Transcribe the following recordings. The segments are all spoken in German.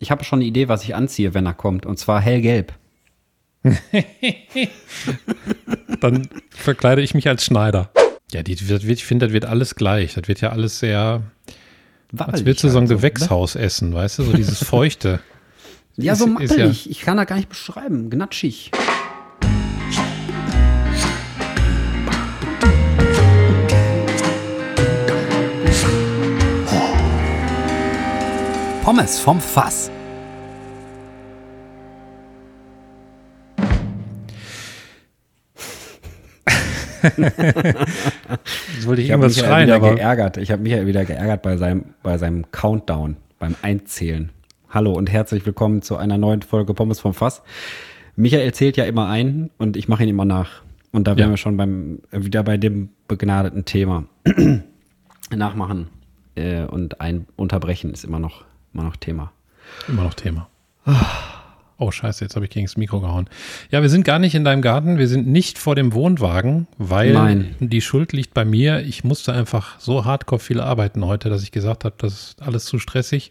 Ich habe schon eine Idee, was ich anziehe, wenn er kommt. Und zwar hellgelb. Dann verkleide ich mich als Schneider. Ja, die, wird, ich finde, das wird alles gleich. Das wird ja alles sehr. als würdest du so ein halt Gewächshaus essen, weißt du? So dieses Feuchte. Ja, so ist ja-. Ich kann das gar nicht beschreiben. Gnatschig. Pommes vom Fass. Jetzt wollte ich Ich habe irgendwas schreien, wieder aber. geärgert. Ich habe mich ja wieder geärgert bei seinem, bei seinem Countdown, beim Einzählen. Hallo und herzlich willkommen zu einer neuen Folge Pommes vom Fass. Michael zählt ja immer ein und ich mache ihn immer nach. Und da wären Ja. wir schon beim, wieder bei dem begnadeten Thema. Nachmachen äh, und ein unterbrechen ist immer noch, immer noch Thema. Immer noch Thema. Oh, scheiße, jetzt habe ich gegen das Mikro gehauen. Ja, wir sind gar nicht in deinem Garten. Wir sind nicht vor dem Wohnwagen, weil Nein. die Schuld liegt bei mir. Ich musste einfach so hardcore viel arbeiten heute, dass ich gesagt habe, das ist alles zu stressig.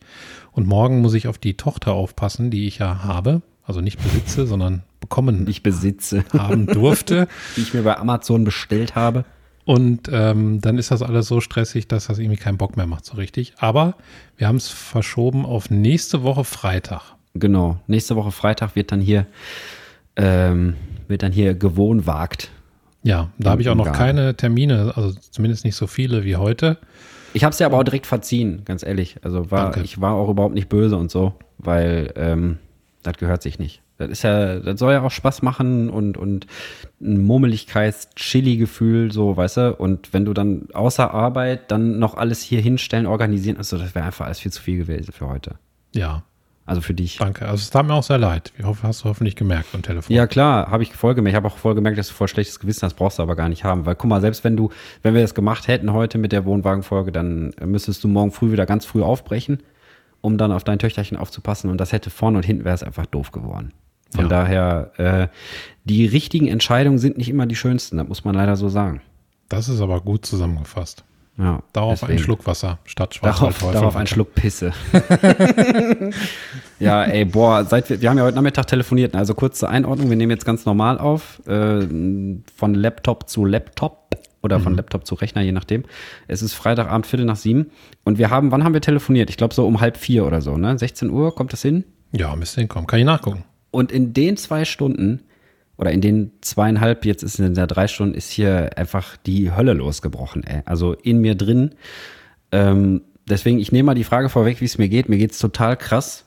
Und morgen muss ich auf die Tochter aufpassen, die ich ja habe. Also nicht besitze, sondern bekommen ich besitze, haben durfte. die ich mir bei Amazon bestellt habe. Und ähm, dann ist das alles so stressig, dass das irgendwie keinen Bock mehr macht, so richtig. Aber wir haben es verschoben auf nächste Woche Freitag. Genau. Nächste Woche Freitag wird dann hier, ähm, wird dann hier gewohnwagt. Ja, da habe ich auch noch keine Termine, also zumindest nicht so viele wie heute. Ich habe es ja aber auch direkt verziehen, ganz ehrlich. Also war, Danke. ich war auch überhaupt nicht böse und so, weil ähm, das gehört sich nicht. Das ist ja, das soll ja auch Spaß machen und, und ein Mummeligkeits-Chili-Gefühl, so, weißt du? Und wenn du dann außer Arbeit dann noch alles hier hinstellen, organisieren, also das wäre einfach alles viel zu viel gewesen für heute. Ja, Also für dich. danke. Also es tat mir auch sehr leid. Ich hoffe, hast du hoffentlich gemerkt am Telefon. Ja, klar, habe ich voll gemerkt. Ich habe auch voll gemerkt, dass du voll schlechtes Gewissen hast, brauchst du aber gar nicht haben. Weil guck mal, selbst wenn du, wenn wir das gemacht hätten heute mit der Wohnwagenfolge, dann müsstest du morgen früh wieder ganz früh aufbrechen, um dann auf dein Töchterchen aufzupassen. Und das hätte vorne und hinten wäre es einfach doof geworden. Von Ja. daher, äh, die richtigen Entscheidungen sind nicht immer die schönsten, das muss man leider so sagen. Das ist aber gut zusammengefasst. Ja, Darauf deswegen. einen Schluck Wasser statt Darauf, Schwarzwaldteufel. darauf einen Schluck Pisse. ja, ey, boah, seit wir, wir haben ja heute Nachmittag telefoniert. Also kurze Einordnung, wir nehmen jetzt ganz normal auf, äh, von Laptop zu Laptop oder von Laptop zu Rechner, je nachdem. Es ist Freitagabend, Viertel nach sieben. Und wir haben, wann haben wir telefoniert? Ich glaube so um halb vier oder so, ne? 16 Uhr, kommt das hin? Ja, müsste hinkommen. Kann ich nachgucken. Und in den zwei Stunden oder in den zweieinhalb, jetzt ist in der drei Stunden, ist hier einfach die Hölle losgebrochen, ey. Also in mir drin. Ähm, deswegen, ich nehme mal die Frage vorweg, wie es mir geht. Mir geht's total krass,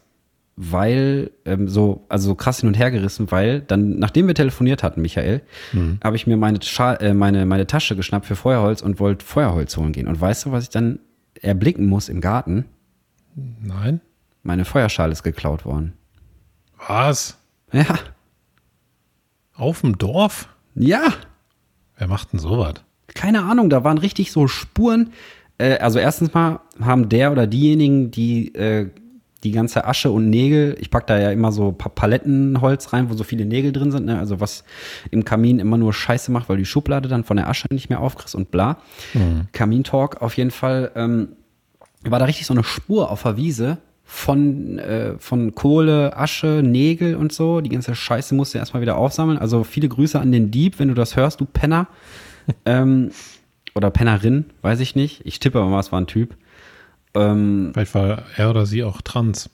weil, ähm, so, also so krass hin und her gerissen, weil dann, nachdem wir telefoniert hatten, Michael, habe ich mir meine, Scha äh, meine, meine Tasche geschnappt für Feuerholz und wollte Feuerholz holen gehen. Und weißt du, was ich dann erblicken muss im Garten? Nein? Meine Feuerschale ist geklaut worden. Was? Ja. Auf dem Dorf? Ja. Wer macht denn sowas? keine Ahnung, da waren richtig so Spuren. Äh, also erstens mal haben der oder diejenigen, die äh, die ganze Asche und Nägel, ich pack da ja immer so pa Palettenholz rein, wo so viele Nägel drin sind, ne? also was im Kamin immer nur Scheiße macht, weil die Schublade dann von der Asche nicht mehr aufkriegst und bla. Kamintalk auf jeden Fall, ähm, war da richtig so eine Spur auf der Wiese von, äh, von Kohle, Asche, Nägel und so. Die ganze Scheiße musst du erstmal wieder aufsammeln. Also viele Grüße an den Dieb, wenn du das hörst, du Penner. ähm, oder Pennerin, weiß ich nicht. Ich tippe aber mal, es war ein Typ. Ähm, Vielleicht war er oder sie auch trans.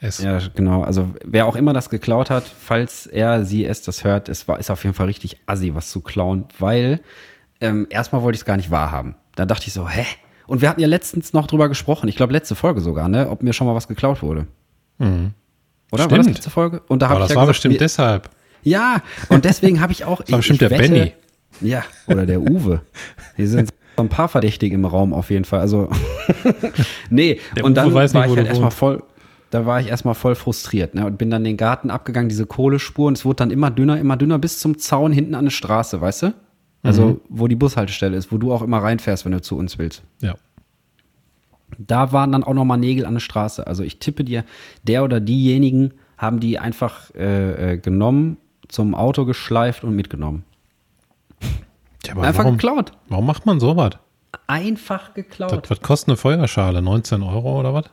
Es. ja, genau. Also wer auch immer das geklaut hat, falls er, sie, es das hört, es war, ist auf jeden Fall richtig assi, was zu klauen, weil ähm, erstmal wollte ich es gar nicht wahrhaben. Da dachte ich so, hä? Und wir hatten ja letztens noch drüber gesprochen, ich glaube letzte Folge sogar, ne, ob mir schon mal was geklaut wurde. Oder? War das Stimmt. letzte Folge? Und da habe Aber ich das ja war gesagt, bestimmt mir, deshalb. Ja, und deswegen habe ich auch. war bestimmt der wette- Benny. Ja, oder der Uwe. Hier sind so ein paar Verdächtige im Raum auf jeden Fall. Also, nee, Der und Uwe dann weiß war nicht, wo ich halt erstmal voll. Da war ich erstmal voll frustriert ne, und bin dann den Garten abgegangen, diese Kohlespur, und es wurde dann immer dünner, immer dünner bis zum Zaun hinten an der Straße, weißt du? Also, Mhm. wo die Bushaltestelle ist, wo du auch immer reinfährst, wenn du zu uns willst. Ja. Da waren dann auch noch mal Nägel an der Straße. Also ich tippe dir, der oder diejenigen haben die einfach äh, äh, genommen, zum Auto geschleift und mitgenommen. Aber einfach warum, geklaut. warum macht man sowas? Einfach geklaut. Das, was kostet eine Feuerschale? 19 Euro oder was?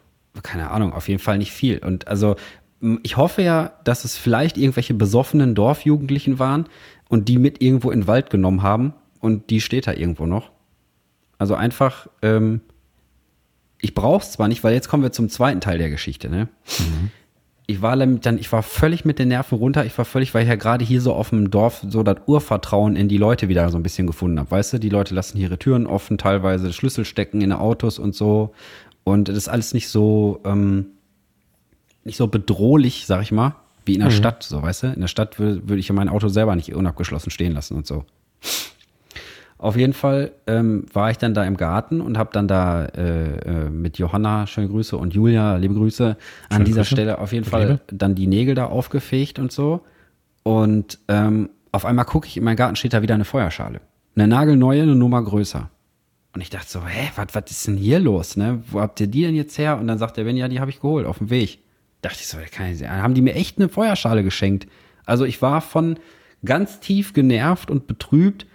keine Ahnung, auf jeden Fall nicht viel. Und also ich hoffe ja, dass es vielleicht irgendwelche besoffenen Dorfjugendlichen waren und die mit irgendwo in den Wald genommen haben und die steht da irgendwo noch. Also einfach, ähm, ich brauch's zwar nicht, weil jetzt kommen wir zum zweiten Teil der Geschichte, ne? Mhm. Ich war dann, ich war völlig mit den Nerven runter. Ich war völlig, weil ich ja gerade hier so auf dem Dorf so das Urvertrauen in die Leute wieder so ein bisschen gefunden habe. Weißt du, die Leute lassen ihre Türen offen, teilweise Schlüssel stecken in Autos und so. Und das ist alles nicht so, ähm, nicht so bedrohlich, sag ich mal, wie in der mhm. Stadt, so, weißt du? In der Stadt würde würd ich ja mein Auto selber nicht unabgeschlossen stehen lassen und so. Auf jeden Fall ähm, war ich dann da im Garten und habe dann da äh, äh, mit Johanna, schöne Grüße, und Julia, liebe Grüße, an schöne dieser Grüße. Stelle auf jeden Fall dann die Nägel da aufgefegt und so. Und ähm, auf einmal gucke ich, in meinem Garten steht da wieder eine Feuerschale. Eine nagelneue, eine Nummer größer. Und ich dachte so, hä, was ist denn hier los? Ne? Wo habt ihr die denn jetzt her? Und dann sagt der Ben, ja, die habe ich geholt auf dem Weg. Dachte ich so, kann ich sehen. Haben die mir echt eine Feuerschale geschenkt? Also ich war von ganz tief genervt und betrübt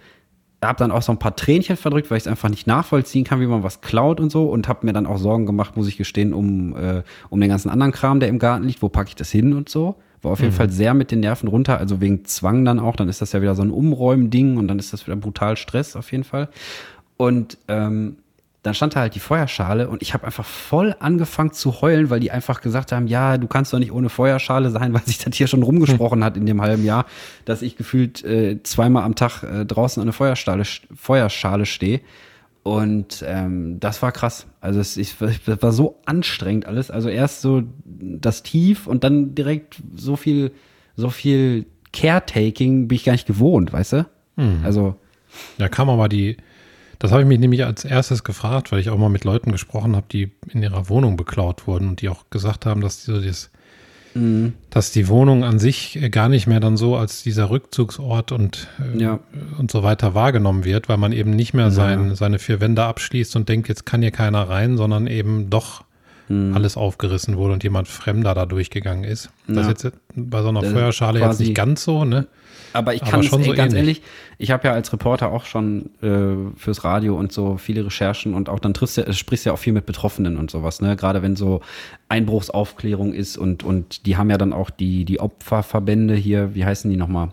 habe dann auch so ein paar Tränchen verdrückt, weil ich es einfach nicht nachvollziehen kann, wie man was klaut und so und habe mir dann auch Sorgen gemacht, muss ich gestehen, um, äh, um den ganzen anderen Kram, der im Garten liegt, wo packe ich das hin und so. War auf jeden mhm. Fall sehr mit den Nerven runter, also wegen Zwang dann auch, dann ist das ja wieder so ein Umräumen-Ding und dann ist das wieder brutal Stress auf jeden Fall. Und ähm, dann stand da halt die Feuerschale und ich habe einfach voll angefangen zu heulen, weil die einfach gesagt haben, ja, du kannst doch nicht ohne Feuerschale sein, weil sich das hier schon rumgesprochen hat in dem halben Jahr, dass ich gefühlt äh, zweimal am Tag äh, draußen an der Feuerschale, Feuerschale stehe. Und ähm, das war krass. Also es, ich, das war so anstrengend alles. Also erst so das Tief und dann direkt so viel, so viel Caretaking bin ich gar nicht gewohnt, weißt du? Mhm. Also. Da kam aber die, das habe ich mich nämlich als erstes gefragt, weil ich auch mal mit Leuten gesprochen habe, die in ihrer Wohnung beklaut wurden und die auch gesagt haben, dass so das, mhm. dass die Wohnung an sich gar nicht mehr dann so als dieser Rückzugsort und, äh, ja. und so weiter wahrgenommen wird, weil man eben nicht mehr ja. sein, seine vier Wände abschließt und denkt, jetzt kann hier keiner rein, sondern eben doch mhm. alles aufgerissen wurde und jemand Fremder da durchgegangen ist. Das ist jetzt bei so einer Feuerschale jetzt nicht ganz so, ne? Aber ich kann aber es, ey, so ganz ähnlich. ehrlich, ich habe ja als Reporter auch schon äh, fürs Radio und so viele Recherchen und auch dann triffst du, sprichst ja auch viel mit Betroffenen und sowas, ne? Gerade wenn so Einbruchsaufklärung ist und, und die haben ja dann auch die, die Opferverbände hier, wie heißen die nochmal?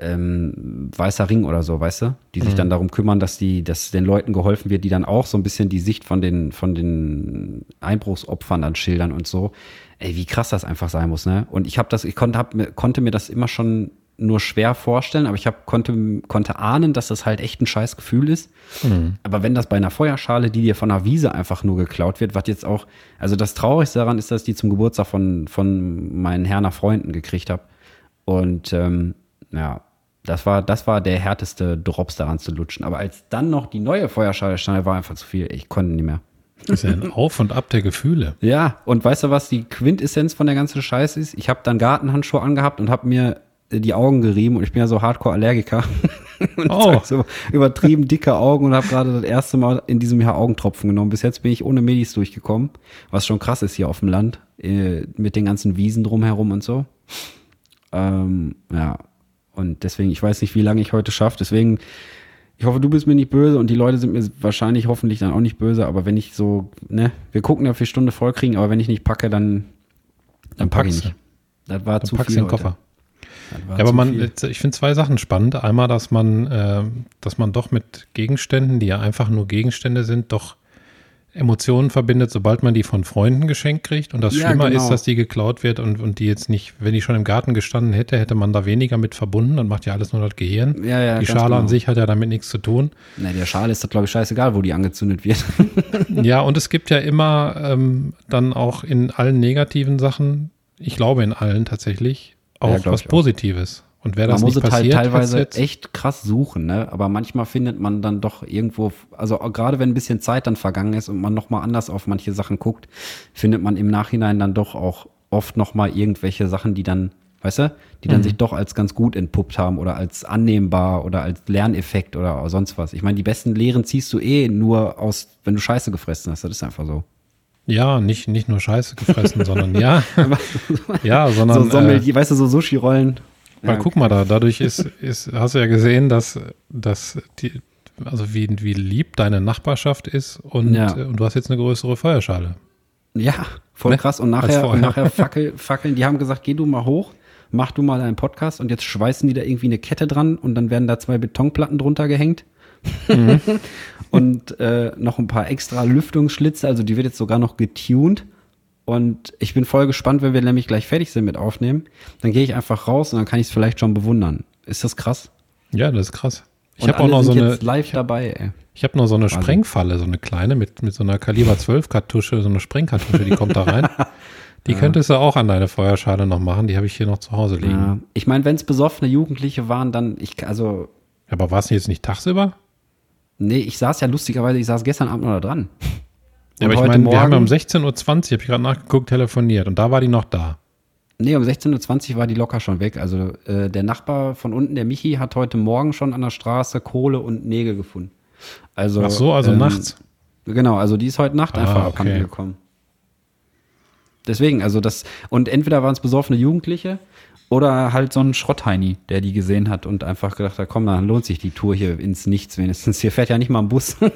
Ähm, Weißer Ring oder so, weißt du? Die sich mhm. dann darum kümmern, dass die, dass den Leuten geholfen wird, die dann auch so ein bisschen die Sicht von den, von den Einbruchsopfern dann schildern und so. Ey, wie krass das einfach sein muss, ne? Und ich habe das, ich konnte, hab, konnte mir das immer schon nur schwer vorstellen, aber ich hab, konnte, konnte ahnen, dass das halt echt ein scheiß Gefühl ist. Mhm. Aber wenn das bei einer Feuerschale, die dir von einer Wiese einfach nur geklaut wird, was jetzt auch, also das Traurigste daran ist, dass ich die zum Geburtstag von, von meinen Herner Freunden gekriegt habe. Und ähm, ja, das war, das war der härteste Drops daran zu lutschen. Aber als dann noch die neue Feuerschale stand, war einfach zu viel. Ich konnte nicht mehr. Das ist ja ein Auf und Ab der Gefühle. Ja, und weißt du, was die Quintessenz von der ganzen Scheiße ist? Ich habe dann Gartenhandschuhe angehabt und habe mir die Augen gerieben und ich bin ja so Hardcore-Allergiker. und oh. so übertrieben dicke Augen und habe gerade das erste Mal in diesem Jahr Augentropfen genommen. Bis jetzt bin ich ohne Medis durchgekommen, was schon krass ist hier auf dem Land, äh, mit den ganzen Wiesen drumherum und so. Ähm, ja, und deswegen, ich weiß nicht, wie lange ich heute schaffe. Deswegen, ich hoffe, du bist mir nicht böse und die Leute sind mir wahrscheinlich hoffentlich dann auch nicht böse. Aber wenn ich so, ne, wir gucken, ob wir Stunde voll kriegen, aber wenn ich nicht packe, dann, dann, dann packe ich nicht. Das war dann zu viel. Den heute. Koffer. Ja, aber man, viel. ich finde zwei Sachen spannend. Einmal, dass man, äh, dass man doch mit Gegenständen, die ja einfach nur Gegenstände sind, doch Emotionen verbindet, sobald man die von Freunden geschenkt kriegt. Und das ja, Schlimmer genau. ist, dass die geklaut wird und, und die jetzt nicht, wenn die schon im Garten gestanden hätte, hätte man da weniger mit verbunden. Dann macht ja alles nur das Gehirn. Ja, ja, die Schale genau. an sich hat ja damit nichts zu tun. Na, der Schale ist doch, glaube ich, scheißegal, wo die angezündet wird. ja, und es gibt ja immer ähm, dann auch in allen negativen Sachen, ich glaube in allen tatsächlich, auch ja, was Positives. Und wer das man muss es halt teilweise echt krass suchen, ne? Aber manchmal findet man dann doch irgendwo, also gerade wenn ein bisschen Zeit dann vergangen ist und man nochmal anders auf manche Sachen guckt, findet man im Nachhinein dann doch auch oft nochmal irgendwelche Sachen, die dann, weißt du, die dann mhm. sich doch als ganz gut entpuppt haben oder als annehmbar oder als Lerneffekt oder sonst was. Ich meine, die besten Lehren ziehst du eh nur aus, wenn du Scheiße gefressen hast. Das ist einfach so. Ja, nicht, nicht nur Scheiße gefressen, sondern ja. ja, sondern. So Sommelier, äh, weißt du, so Sushi-Rollen. Weil ja, guck mal da, dadurch ist, ist, hast du ja gesehen, dass, dass die, also wie, wie lieb deine Nachbarschaft ist und, ja. und du hast jetzt eine größere Feuerschale. Ja, voll Ne? krass. Und nachher, und nachher fackel, fackeln, die haben gesagt, geh du mal hoch, mach du mal einen Podcast und jetzt schweißen die da irgendwie eine Kette dran und dann werden da zwei Betonplatten drunter gehängt. Mhm. und äh, noch ein paar extra Lüftungsschlitze, also die wird jetzt sogar noch getuned. Und ich bin voll gespannt, wenn wir nämlich gleich fertig sind mit Aufnehmen. Dann gehe ich einfach raus und dann kann ich es vielleicht schon bewundern. Ist das krass? Ja, das ist krass. Ich habe auch noch so eine, live dabei, ey. ich habe noch so eine Sprengfalle, so eine kleine mit, mit so einer Kaliber 12 Kartusche, so eine Sprengkartusche, die kommt da rein. Die könntest du auch an deine Feuerschale noch machen, die habe ich hier noch zu Hause liegen. Ja. Ich meine, wenn es besoffene Jugendliche waren, dann, ich, also, Aber war es jetzt nicht tagsüber? Nee, ich saß ja lustigerweise, ich saß gestern Abend noch da dran. Ja, aber ich meine, wir haben um Morgen- 16.20 Uhr, habe ich gerade nachgeguckt, telefoniert und da war die noch da. Nee, um 16.20 Uhr war die locker schon weg. Also äh, der Nachbar von unten, der Michi, hat heute Morgen schon an der Straße Kohle und Nägel gefunden. Also, Ach so, also ähm, nachts. Genau, also die ist heute Nacht Ah, einfach okay. abhanden gekommen. Deswegen, also das, und entweder waren es besoffene Jugendliche oder halt so ein Schrottheini, der die gesehen hat und einfach gedacht hat, komm, dann lohnt sich die Tour hier ins Nichts wenigstens. Hier fährt ja nicht mal ein Bus.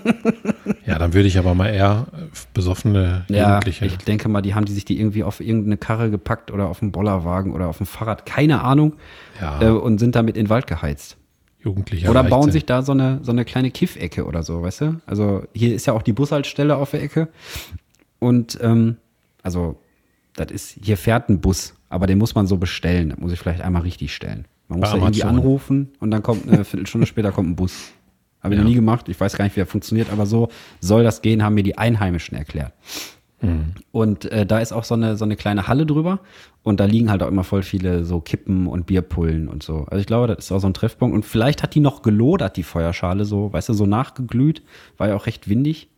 Ja, dann würde ich aber mal eher äh, besoffene Ja, Jugendliche. ich denke mal, die haben die sich die irgendwie auf irgendeine Karre gepackt oder auf einen Bollerwagen oder auf ein Fahrrad, keine Ahnung, Ja. äh, und sind damit in den Wald geheizt. Jugendliche. oder bauen sich da so eine, so eine kleine Kiffecke oder so, weißt du? Also hier ist ja auch die Bushaltestelle auf der Ecke. Und ähm, also, das ist, hier fährt ein Bus, aber den muss man so bestellen. Das muss ich vielleicht einmal richtig stellen. Man muss Bei da irgendwie anrufen und dann kommt eine Viertelstunde später kommt ein Bus. Habe ich Ja. noch nie gemacht, ich weiß gar nicht, wie er funktioniert, aber so soll das gehen, haben mir die Einheimischen erklärt. Und äh, da ist auch so eine, so eine kleine Halle drüber und da liegen halt auch immer voll viele so Kippen und Bierpullen und so. Also ich glaube, das ist auch so ein Treffpunkt. Und vielleicht hat die noch gelodert, die Feuerschale, so, weißt du, so nachgeglüht, war ja auch recht windig.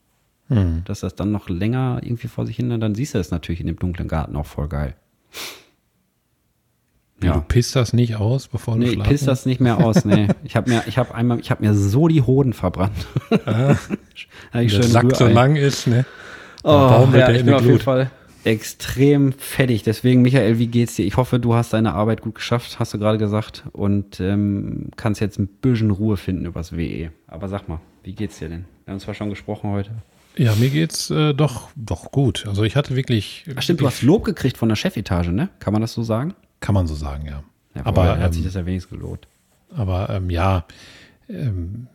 Dass das dann noch länger irgendwie vor sich hin, dann siehst du es natürlich in dem dunklen Garten auch voll geil. Ja. Du pisst das nicht aus, bevor du Nee, ich schlafen piss das nicht mehr aus, nee. Ich habe mir, ich habe einmal, ich habe mir so die Hoden verbrannt. Hab ich Der Sack so lang ist, ne? Oh, ja, der ich in bin die auf jeden Glut. Fall extrem fettig. Deswegen, Michael, wie geht's dir? Ich hoffe, du hast deine Arbeit gut geschafft, hast du gerade gesagt, und ähm, kannst jetzt ein bisschen Ruhe finden übers WE. Aber sag mal, wie geht's dir denn? Wir haben zwar schon gesprochen heute. Ja, mir geht's äh, doch, doch gut. Also ich hatte wirklich, Ach stimmt, du hast Lob gekriegt von der Chefetage, ne? Kann man das so sagen? kann man so sagen, ja. Ja, aber hat sich ähm, das ja wenigstens gelohnt. aber ähm, ja, ähm,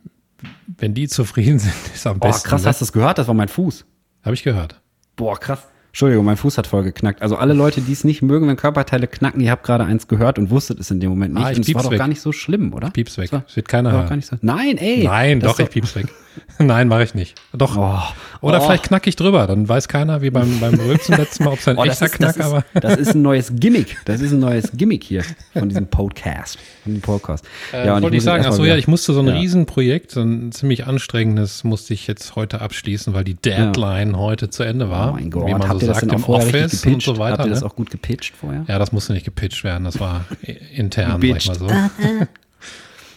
wenn die zufrieden sind, ist am Boah, besten. krass, ne? hast du es gehört? Das war mein Fuß. Habe ich gehört. Boah, krass. Entschuldigung, mein Fuß hat voll geknackt. Also alle Leute, die es nicht mögen, wenn Körperteile knacken, ihr habt gerade eins gehört und wusstet es in dem Moment nicht. Ah, ich und es war doch weg. gar nicht so schlimm, oder? Pieps weg. Das war- Es wird keiner war hören. so. Nein, ey. Nein, das doch, ich pieps weg. Nein, mache ich nicht. Doch. Oh. Oder Oh. vielleicht knack ich drüber, dann weiß keiner, wie beim, beim Rülpsen letzten Mal, ob es ein Oh, das, echter ist, das, Knack, aber. ist, das ist ein neues Gimmick. Das ist ein neues Gimmick hier von diesem Podcast. Von dem Podcast. Äh, und wollte ich sagen, jetzt ach so, erstmal ja, ich musste so ein Ja. Riesenprojekt, so ein ziemlich anstrengendes, musste ich jetzt heute abschließen, weil die Deadline heute zu Ende war. Oh mein Gott, habt ihr das im auch vorher richtig Office gepitcht? und so weiter. Habt ihr das ne? auch gut gepitcht vorher? Ja, das musste nicht gepitcht werden, das war intern, sag ich Gepitcht. mal so.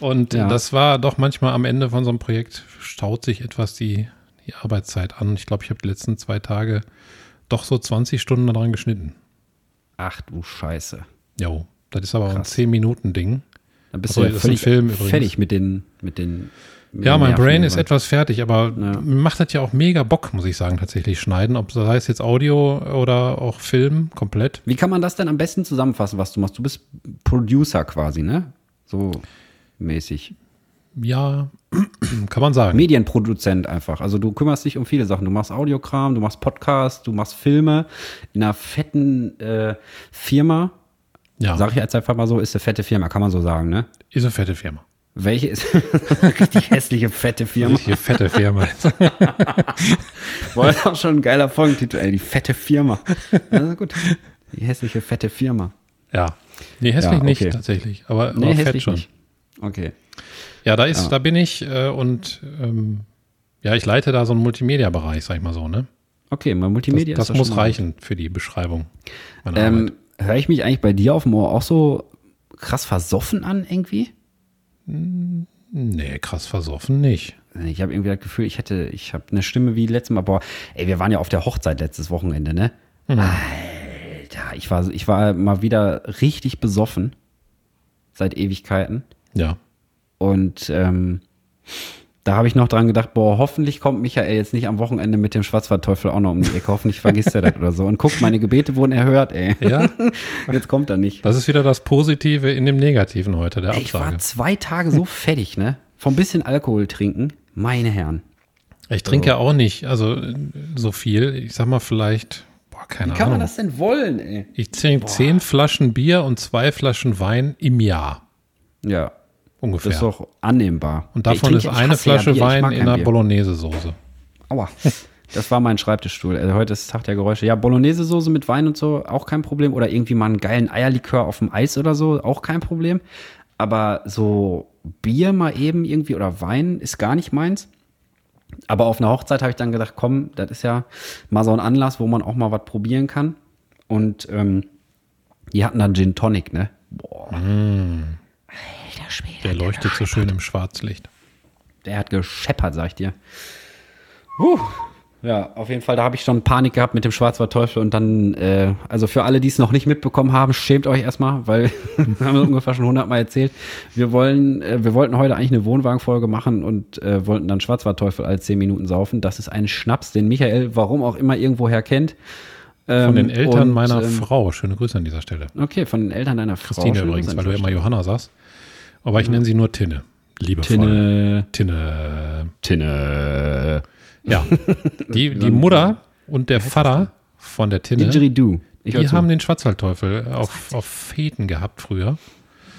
Und Ja. das war doch manchmal am Ende von so einem Projekt staut sich etwas die, die Arbeitszeit an. Ich glaube, ich habe die letzten zwei Tage doch so 20 Stunden daran geschnitten. Ach du Scheiße. Jo, das ist aber auch ein Krass. 10-Minuten-Ding. Dann bist Ach so, du ja völlig Film übrigens. fertig mit den, mit den Ja, mein Brain ist etwas fertig, aber Ja. macht das ja auch mega Bock, muss ich sagen, tatsächlich schneiden. Ob das heißt jetzt Audio oder auch Film, komplett. Wie kann man das denn am besten zusammenfassen, was du machst? Du bist Producer quasi, ne? So mäßig. Ja, kann man sagen. Medienproduzent einfach. Also du kümmerst dich um viele Sachen. Du machst Audiokram, du machst Podcasts, du machst Filme in einer fetten äh, Firma. Ja, Sag ich jetzt einfach mal so, ist eine fette Firma, kann man so sagen, ne? ist eine fette Firma. Welche ist richtig hässliche fette Firma? Richtige fette Firma. War das auch schon ein geiler Folgentitel, ey, die fette Firma. Also gut. Die hässliche fette Firma. ja. Nee, hässlich Ja, nicht okay. tatsächlich, aber, Nee, aber fett hässlich schon. nicht. Okay. Ja, da ist, Ja. da bin ich äh, und ähm, ja, ich leite da so einen Multimedia-Bereich, sag ich mal so, ne? Okay, mal Das, Multimedia das ist doch muss reichen für die Beschreibung Ähm. Höre ich mich eigentlich bei dir auf dem Ohr auch so krass versoffen an irgendwie? Nee, krass versoffen nicht. Ich habe irgendwie das Gefühl, ich hätte, ich habe eine Stimme wie letztes Mal. Boah, ey, wir waren ja auf der Hochzeit letztes Wochenende, ne? Alter, ich war, ich war mal wieder richtig besoffen seit Ewigkeiten. Ja. Und ähm, Da habe ich noch dran gedacht, boah, hoffentlich kommt Michael jetzt nicht am Wochenende mit dem Schwarzwaldteufel auch noch um die Ecke. Hoffentlich vergisst er das oder so. Und guck, meine Gebete wurden erhört, ey. Ja, Jetzt kommt er nicht. das ist wieder das Positive in dem Negativen heute, der Ey, ich war Absage. zwei Tage so fertig, ne? Vom bisschen Alkohol trinken. Meine Herren. Ich trinke ja auch nicht, also so viel. Ich sag mal vielleicht, boah, keine Wie kann man Ahnung. das denn wollen, ey? Ich trinke zehn Flaschen Bier und zwei Flaschen Wein im Jahr Ja, ungefähr. das ist doch annehmbar. und davon ist eine ja Flasche Bier, ich Wein in einer. Bolognese-Soße. Aua. Das war mein Schreibtischstuhl. Also heute ist Tag der Geräusche. Ja, Bolognese-Soße mit Wein und so, auch kein Problem. Oder irgendwie mal einen geilen Eierlikör auf dem Eis oder so, auch kein Problem. Aber so Bier mal eben irgendwie oder Wein ist gar nicht meins. Aber auf einer Hochzeit habe ich dann gedacht, komm, das ist ja mal so ein Anlass, wo man auch mal was probieren kann. Und ähm, die hatten dann Gin Tonic, ne? Boah. Alter Schwede. Der leuchtet so schön im Schwarzlicht. Der hat gescheppert, sag ich dir. Puh. Ja, auf jeden Fall, da habe ich schon Panik gehabt mit dem Schwarzwaldteufel und dann, äh, also für alle, die es noch nicht mitbekommen haben, schämt euch erstmal, weil wir haben es ungefähr schon hundertmal erzählt. Wir wollen, äh, wir wollten heute eigentlich eine Wohnwagenfolge machen und äh, wollten dann Schwarzwaldteufel alle zehn Minuten saufen. Das ist ein Schnaps, den Michael, warum auch immer, irgendwoher kennt. Von den Ähm, Eltern und, meiner ähm, Frau. Schöne Grüße an dieser Stelle. Okay, von den Eltern deiner Frau. Christine übrigens, weil du immer Johanna sagst. Aber ich nenne sie nur Tinne. Liebevoll. Stelle. Tinne. Tinne. Ja. Die, die Mutter und der Vater von der Tinne, Didgeridoo. Ich die haben den Schwarzwaldteufel auf, auf Feten gehabt früher.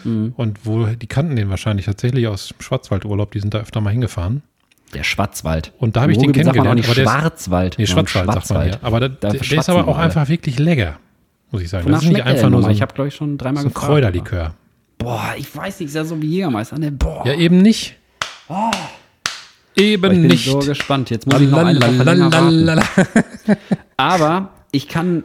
Mhm. Und wo, die kannten den wahrscheinlich tatsächlich aus dem Schwarzwaldurlaub, die sind da öfter mal hingefahren. Der Schwarzwald. Und da habe ich den Ruhrgebiet sagt man auch kennengelernt. nicht aber der ist- Schwarzwald. Nee, sondern Schwarzwald, sagt man hier. Aber der, Da der, ist aber auch alle. einfach wirklich lecker, muss ich sagen. Wonach das ist nicht einfach nur so ein, Ich habe, glaube ich, schon dreimal so ein. Kräuterlikör. Boah, ich weiß nicht, ist ja so wie Jägermeister. Ne? Boah. Ja, eben nicht. ich Eben bin nicht. so gespannt. Jetzt muss ich noch eine Woche länger warten. Lalalala. Aber ich kann.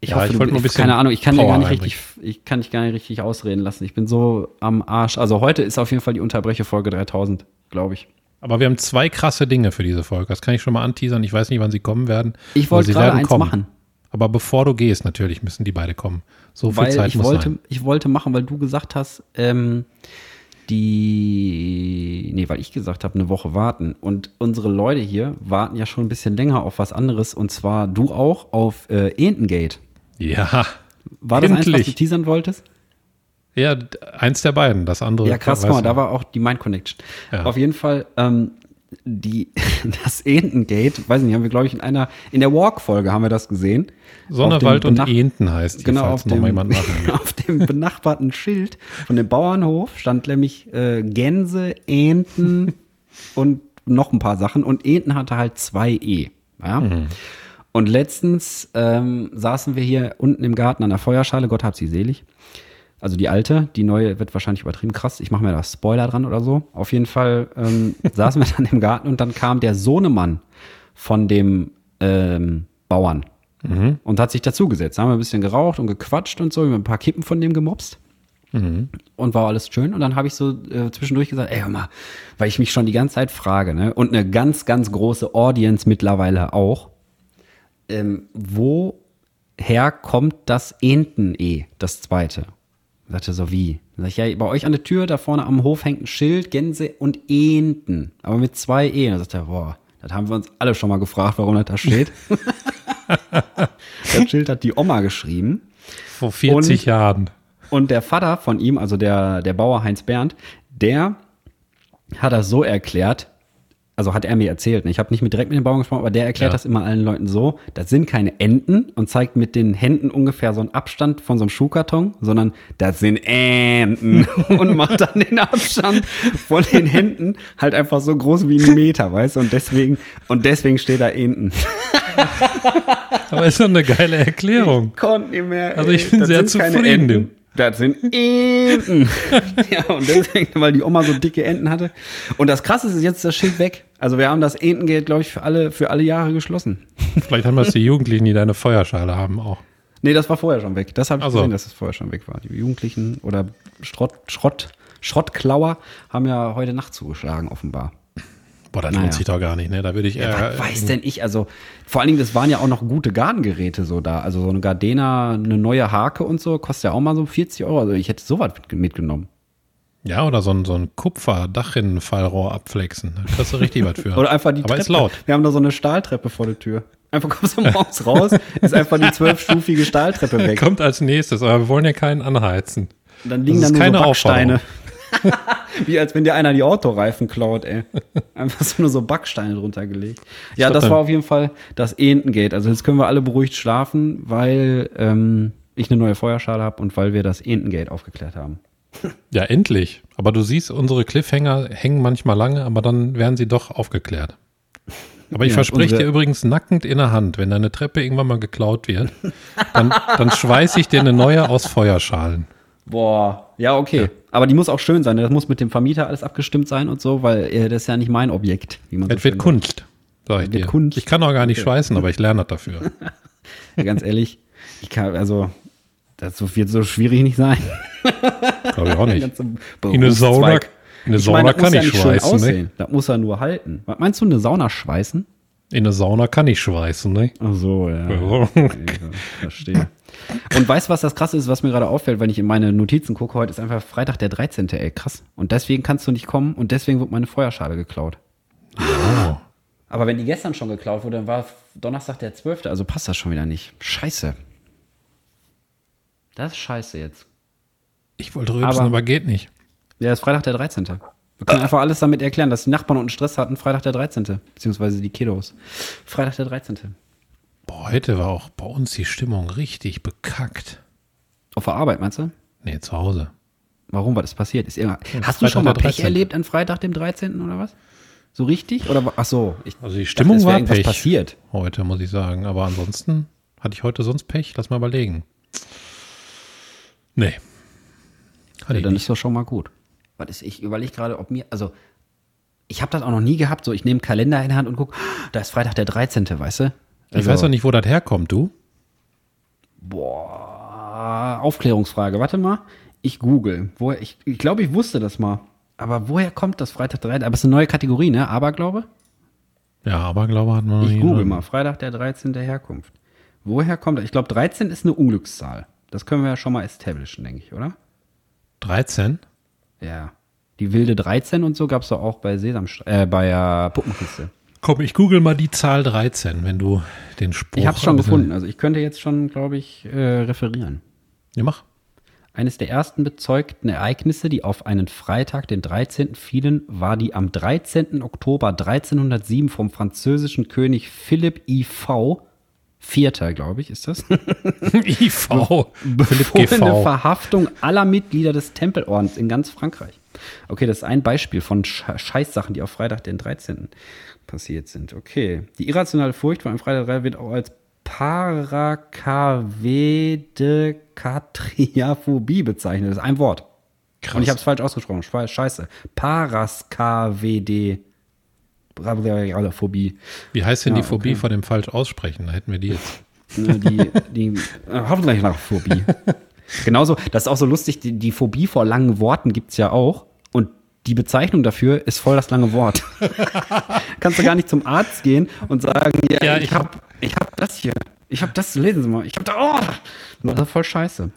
Ich Ja, hoffe, ich du, wollte nur ein bisschen keine Ahnung, ich kann dir Power gar nicht richtig, ich kann dich gar nicht richtig ausreden lassen. Ich bin so am Arsch. Also heute ist auf jeden Fall die Unterbreche-Folge 3000, glaube ich. Aber wir haben zwei krasse Dinge für diese Folge. Das kann ich schon mal anteasern. Ich weiß nicht, wann sie kommen werden. Ich wollte sie gerade eins kommen. machen. Aber bevor du gehst, natürlich müssen die beide kommen. So viel weil Zeit ich muss wollte, sein. ich wollte machen, weil du gesagt hast, ähm, die, nee, weil ich gesagt habe, eine Woche warten. Und unsere Leute hier warten ja schon ein bisschen länger auf was anderes. Und zwar du auch auf äh, Entengate. Ja. War das eins, was du Endlich. teasern wolltest? Ja, eins der beiden. Das andere. Ja, krass, guck mal, da war auch die Mind Connection. Ja. Auf jeden Fall, ähm, die, das Entengate, weiß nicht, haben wir, glaube ich, in einer, in der Walk-Folge haben wir das gesehen. Sonnewald und Enten heißt die, Genau, falls auf noch dem, mal jemand will. auf dem benachbarten Schild von dem Bauernhof stand nämlich äh, Gänse, Enten und noch ein paar Sachen. Und Enten hatte halt zwei E. Ja? Mhm. Und letztens ähm, saßen wir hier unten im Garten an der Feuerschale, Gott hab sie selig. Also die alte, die neue wird wahrscheinlich übertrieben krass. Ich mache mir da Spoiler dran oder so. Auf jeden Fall ähm, saßen wir dann im Garten und dann kam der Sohnemann von dem ähm, Bauern und hat sich dazugesetzt. Da haben wir ein bisschen geraucht und gequatscht und so, wir haben ein paar Kippen von dem gemopst. Und war alles schön. Und dann habe ich so äh, zwischendurch gesagt, ey, hör mal, weil ich mich schon die ganze Zeit frage, ne? Und eine ganz, ganz große Audience mittlerweile auch. Ähm, woher kommt das Enten-E, das zweite? Sagte so, wie? Sag ich, ja, bei euch an der Tür, da vorne am Hof hängt ein Schild, Gänse und Enten. Aber mit zwei E. Dann sagt er, boah, das haben wir uns alle schon mal gefragt, warum das da steht. das Schild hat die Oma geschrieben. Vor 40 Und- Jahren. Und der Vater von ihm, also der, der Bauer Heinz Bernd, der hat das so erklärt, also hat er mir erzählt, ne? ich habe nicht mit direkt mit dem Bauern gesprochen, aber der erklärt Ja. das immer allen Leuten so, das sind keine Enten und zeigt mit den Händen ungefähr so einen Abstand von so einem Schuhkarton, sondern das sind Enten und macht dann den Abstand von den Händen halt einfach so groß wie ein Meter, weißt du, und deswegen, und deswegen steht da Enten. Aber ist doch eine geile Erklärung. konnte nicht mehr. Also ich ey. bin Das sehr zufrieden. Das sind Enten. ja, und deswegen, weil die Oma so dicke Enten hatte. Und das Krasse ist jetzt das Schild weg. Also wir haben das Entengeld, glaube ich, für alle, für alle Jahre geschlossen. Vielleicht haben das die Jugendlichen, die deine Feuerschale haben, auch. Nee, das war vorher schon weg. Das habe ich Ach so. gesehen, dass es vorher schon weg war. Die Jugendlichen oder Schrott, Schrott, Schrottklauer haben ja heute Nacht zugeschlagen, offenbar. Boah, das Naja. lohnt sich doch gar nicht, ne? Da würde ich eher. Was weiß denn ich? Also, vor allen Dingen, das waren ja auch noch gute Gartengeräte so da. Also, so eine Gardena, eine neue Hake und so, kostet ja auch mal so 40 Euro. Also, ich hätte sowas mit- mitgenommen. Ja, oder so ein, so ein Kupfer-Dachrinnenfallrohr abflexen. Da kriegst du richtig was für. Oder einfach die Aber Treppe. ist laut. Wir haben da so eine Stahltreppe vor der Tür. Einfach kommst du morgens raus, ist einfach die zwölfstufige Stahltreppe weg. Kommt als nächstes, aber wir wollen ja keinen anheizen. Und dann liegen Das da ist nur so keine Backsteine. Wie als wenn dir einer die Autoreifen klaut, ey. Einfach so nur so Backsteine drunter gelegt. Ja, das war auf jeden Fall das Entengate. Also jetzt können wir alle beruhigt schlafen, weil ähm, ich eine neue Feuerschale habe und weil wir das Entengate aufgeklärt haben. Ja, endlich. Aber du siehst, unsere Cliffhanger hängen manchmal lange, aber dann werden sie doch aufgeklärt. Aber ich Ja, verspreche dir übrigens nackend in der Hand, wenn deine Treppe irgendwann mal geklaut wird, dann, dann schweiße ich dir eine neue aus Feuerschalen. Boah, ja, okay. Aber die muss auch schön sein. Das muss mit dem Vermieter alles abgestimmt sein und so, weil äh, das ist ja nicht mein Objekt. Wie man so Es wird Kunst, sag ich wird dir. Kunst. Ich kann auch gar nicht schweißen, aber ich lerne das dafür. Ja, ganz ehrlich, ich kann, also, das wird so schwierig nicht sein. Glaube ich auch nicht. In eine Sauna, in eine Ich Sauna meine, das kann muss ja ich schön schweißen, ne? Das muss er nur halten. Was meinst du, eine Sauna schweißen? In eine Sauna kann ich schweißen, ne? Ach so, ja. Ja. Verstehe. Und weißt du, was das krasse ist, was mir gerade auffällt, wenn ich in meine Notizen gucke? Heute ist einfach Freitag der 13. Ey, krass. Und deswegen kannst du nicht kommen und deswegen wird meine Feuerschale geklaut. Oh. Aber wenn die gestern schon geklaut wurde, dann war Donnerstag der 12. Also passt das schon wieder nicht. Scheiße. Das ist scheiße jetzt. Ich wollte rülpsen, Aber- aber geht nicht. Ja, ist Freitag der 13. Wir können einfach alles damit erklären, dass die Nachbarn unten Stress hatten, Freitag der 13. Beziehungsweise die Kiddos. Freitag der 13. Boah, heute war auch bei uns die Stimmung richtig bekackt. Auf der Arbeit, meinst du? Nee, zu Hause. Warum? Was ist passiert? Ist irgendwas, Ja, hast du Freitag schon mal Pech 13.. erlebt an Freitag, dem 13. oder was? So richtig? Oder ach so, Also die Stimmung dachte, war Pech passiert. heute, muss ich sagen. Aber ansonsten hatte ich heute sonst Pech. Lass mal überlegen. Nee. Hatte Ja, dann nicht. ist das schon mal gut. Was ist, ich überlege gerade, ob mir, also ich habe das auch noch nie gehabt, so ich nehme einen Kalender in die Hand und gucke, da ist Freitag der 13., weißt du? Ich weiß doch nicht, wo das herkommt, du. Boah, Aufklärungsfrage, warte mal. Ich google. Woher, ich ich glaube, ich wusste das mal. Aber woher kommt das Freitag der 13.? Aber es ist eine neue Kategorie, ne? Aberglaube? Ja, aber glaube hat man noch Ich google drin. mal. Freitag der 13. der Herkunft. Woher kommt das? Ich glaube, 13 ist eine Unglückszahl. Das können wir ja schon mal establishen, denke ich, oder? 13? Ja. Die wilde 13 und so gab es doch auch bei Sesam, äh, bei äh, Puppenkiste. Komm, ich google mal die Zahl 13, wenn du den Spruch. Ich habe es schon gefunden. Also ich könnte jetzt schon, glaube ich, äh, referieren. Ja, mach. Eines der ersten bezeugten Ereignisse, die auf einen Freitag, den 13. fielen, war die am 13. Oktober 1307 vom französischen König Philipp IV, Vierter, glaube ich, ist das, IV. Befohlene. Verhaftung aller Mitglieder des Tempelordens in ganz Frankreich. Okay, das ist ein Beispiel von Sch Scheißsachen, die auf Freitag, den 13. passiert sind. Okay. Die irrationale Furcht vor einem Freitag der 13. wird auch als Parakavede-Katriaphobie bezeichnet. Das ist ein Wort. Und ich habe es falsch ausgesprochen. Scheiße. Paraskavede. Phobie. Wie heißt denn Ja, die Phobie okay. vor dem falsch aussprechen? Da hätten wir die jetzt. Ne, die, die äh, hoffentlich nach Phobie. Genauso, das ist auch so lustig, die, die Phobie vor langen Worten gibt's ja auch. Und die Bezeichnung dafür ist voll das lange Wort. Kannst du gar nicht zum Arzt gehen und sagen, ja, Ja, ich ich hab, ich hab das hier. Ich hab das, lesen Sie mal. Ich hab da, oh, das ist voll scheiße.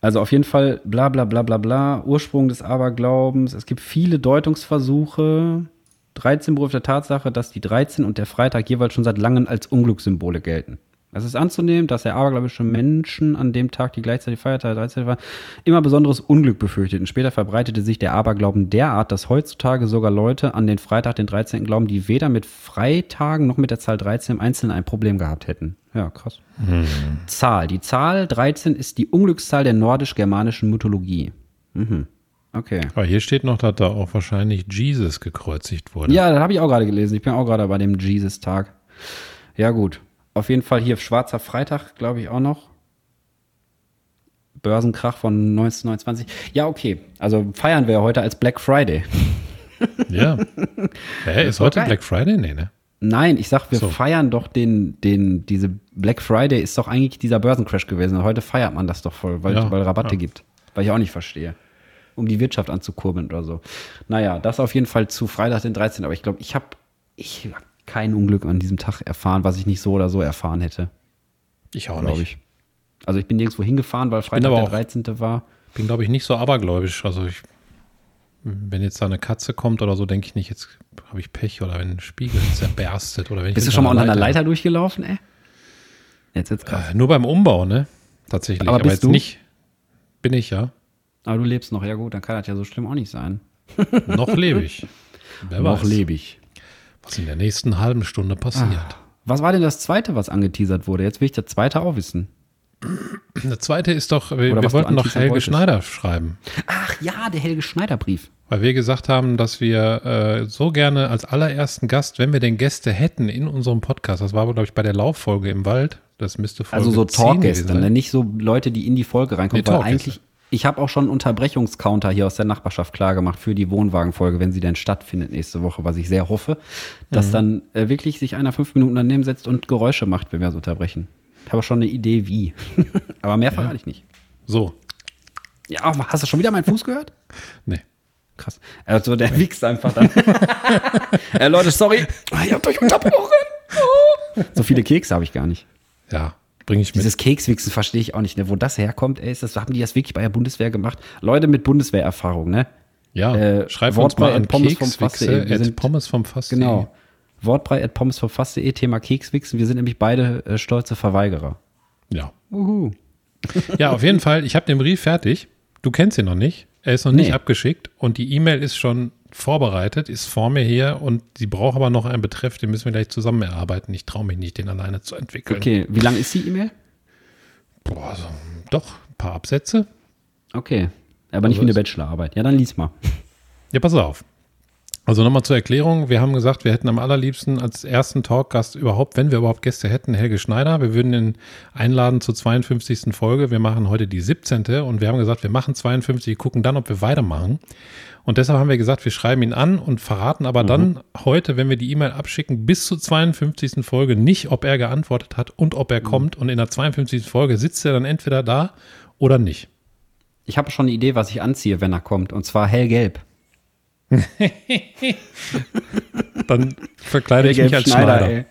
Also auf jeden Fall bla bla bla bla bla, Ursprung des Aberglaubens. Es gibt viele Deutungsversuche. 13 beruft der Tatsache, dass die 13 und der Freitag jeweils schon seit langem als Unglückssymbole gelten. Es ist anzunehmen, dass der abergläubische Menschen an dem Tag, die gleichzeitig Feiertag 13 war, immer besonderes Unglück befürchteten. Später verbreitete sich der Aberglauben derart, dass heutzutage sogar Leute an den Freitag, den 13. glauben, die weder mit Freitagen noch mit der Zahl 13 im Einzelnen ein Problem gehabt hätten. Ja, krass. Zahl. Die Zahl 13 ist die Unglückszahl der nordisch-germanischen Mythologie. Mhm. Okay. Aber hier steht noch, dass da auch wahrscheinlich Jesus gekreuzigt wurde. Ja, das habe ich auch gerade gelesen. Ich bin auch gerade bei dem Jesus-Tag. Ja, gut. Auf jeden Fall hier Schwarzer Freitag, glaube ich, auch noch. Börsenkrach von 1929. Ja, okay. Also feiern wir heute als Black Friday. Ja. Hä, ist heute geil. Black Friday? Nee, ne? Nein, ich sag, wir So. feiern doch den, den, diese Black Friday ist doch eigentlich dieser Börsencrash gewesen. Heute feiert man das doch voll, weil Ja, weil Rabatte ja. gibt. Weil ich auch nicht verstehe. Um die Wirtschaft anzukurbeln oder so. Naja, das auf jeden Fall zu Freitag den 13. Aber ich glaube, ich habe ich hab kein Unglück an diesem Tag erfahren, was ich nicht so oder so erfahren hätte, Ich auch glaube nicht. ich. Also ich bin nirgendwo hingefahren, weil Freitag aber der auch- 13. war. Bin, glaube ich, nicht so abergläubisch. Also ich wenn jetzt da eine Katze kommt oder so, denke ich nicht, jetzt habe ich Pech oder wenn ein Spiegel zerberstet oder wenn ich Bist du schon mal unter einer Leiter durchgelaufen, ey? Jetzt wird's krass. Äh, nur beim Umbau, ne? Tatsächlich. Aber bist jetzt du? nicht. Bin ich ja. Aber du lebst noch, ja gut, dann kann das ja so schlimm auch nicht sein. Noch lebe ich. Wer Noch weiß, lebe ich. was in der nächsten halben Stunde passiert. Was war denn das zweite, was angeteasert wurde? Jetzt will ich das zweite auch wissen. Der zweite ist doch, wir, wir wollten noch Helge wolltest. Schneider schreiben. Ach ja, der Helge Schneider Brief. Weil wir gesagt haben, dass wir äh, so gerne als allerersten Gast, wenn wir denn Gäste hätten in unserem Podcast, das war, glaube ich, bei der Lauffolge im Wald, das müsste Folge Also so 10 gewesen Talkgäste, ne? nicht so Leute, die in die Folge reinkommen. Nee, weil eigentlich, ich habe auch schon einen Unterbrechungscounter hier aus der Nachbarschaft klar gemacht für die Wohnwagenfolge, wenn sie denn stattfindet nächste Woche, was ich sehr hoffe, dass Mhm. dann äh, wirklich sich einer fünf Minuten daneben setzt und Geräusche macht, wenn wir es unterbrechen. Ich habe schon eine Idee, wie. Aber mehr verrate ich nicht. So, Ja, hast du schon wieder meinen Fuß gehört? nee. Krass. Also der wichst einfach dann. äh, Leute, sorry. Ich hab euch unterbrochen. So viele Kekse habe ich gar nicht. Ja, bringe ich mit. Dieses Kekswichsen verstehe ich auch nicht, ne? Wo das herkommt, ey, ist das, haben die das wirklich bei der Bundeswehr gemacht? Leute mit Bundeswehrerfahrung, ne? ja, äh, schreib uns mal an Pommes vom Wir at sind- Pommes vom Fass. Genau. Wortbrei at pommesverfasst.de, Thema Kekswichsen. Wir sind nämlich beide äh, stolze Verweigerer. Ja. Uhu. ja, auf jeden Fall, ich habe den Brief fertig. Du kennst ihn noch nicht. Er ist noch nicht Nee. abgeschickt und die E-Mail ist schon vorbereitet, ist vor mir hier und sie braucht aber noch einen Betreff, den müssen wir gleich zusammen erarbeiten. Ich traue mich nicht, den alleine zu entwickeln. Okay, wie lang ist die E-Mail? Boah, so, doch, ein paar Absätze. Okay. Aber nicht Also wie eine Bachelorarbeit. Ja, dann lies mal. Ja, pass auf. Also nochmal zur Erklärung. Wir haben gesagt, wir hätten am allerliebsten als ersten Talkgast überhaupt, wenn wir überhaupt Gäste hätten, Helge Schneider. Wir würden ihn einladen zur 52. Folge. Wir machen heute die 17. und wir haben gesagt, wir machen 52, gucken dann, ob wir weitermachen. Und deshalb haben wir gesagt, wir schreiben ihn an und verraten aber dann heute, wenn wir die E-Mail abschicken, bis zur 52. Folge nicht, ob er geantwortet hat und ob er kommt. Und in der 52. Folge sitzt er dann entweder da oder nicht. Ich habe schon eine Idee, was ich anziehe, wenn er kommt. Und zwar hellgelb. Dann verkleide ich mich als Schneider.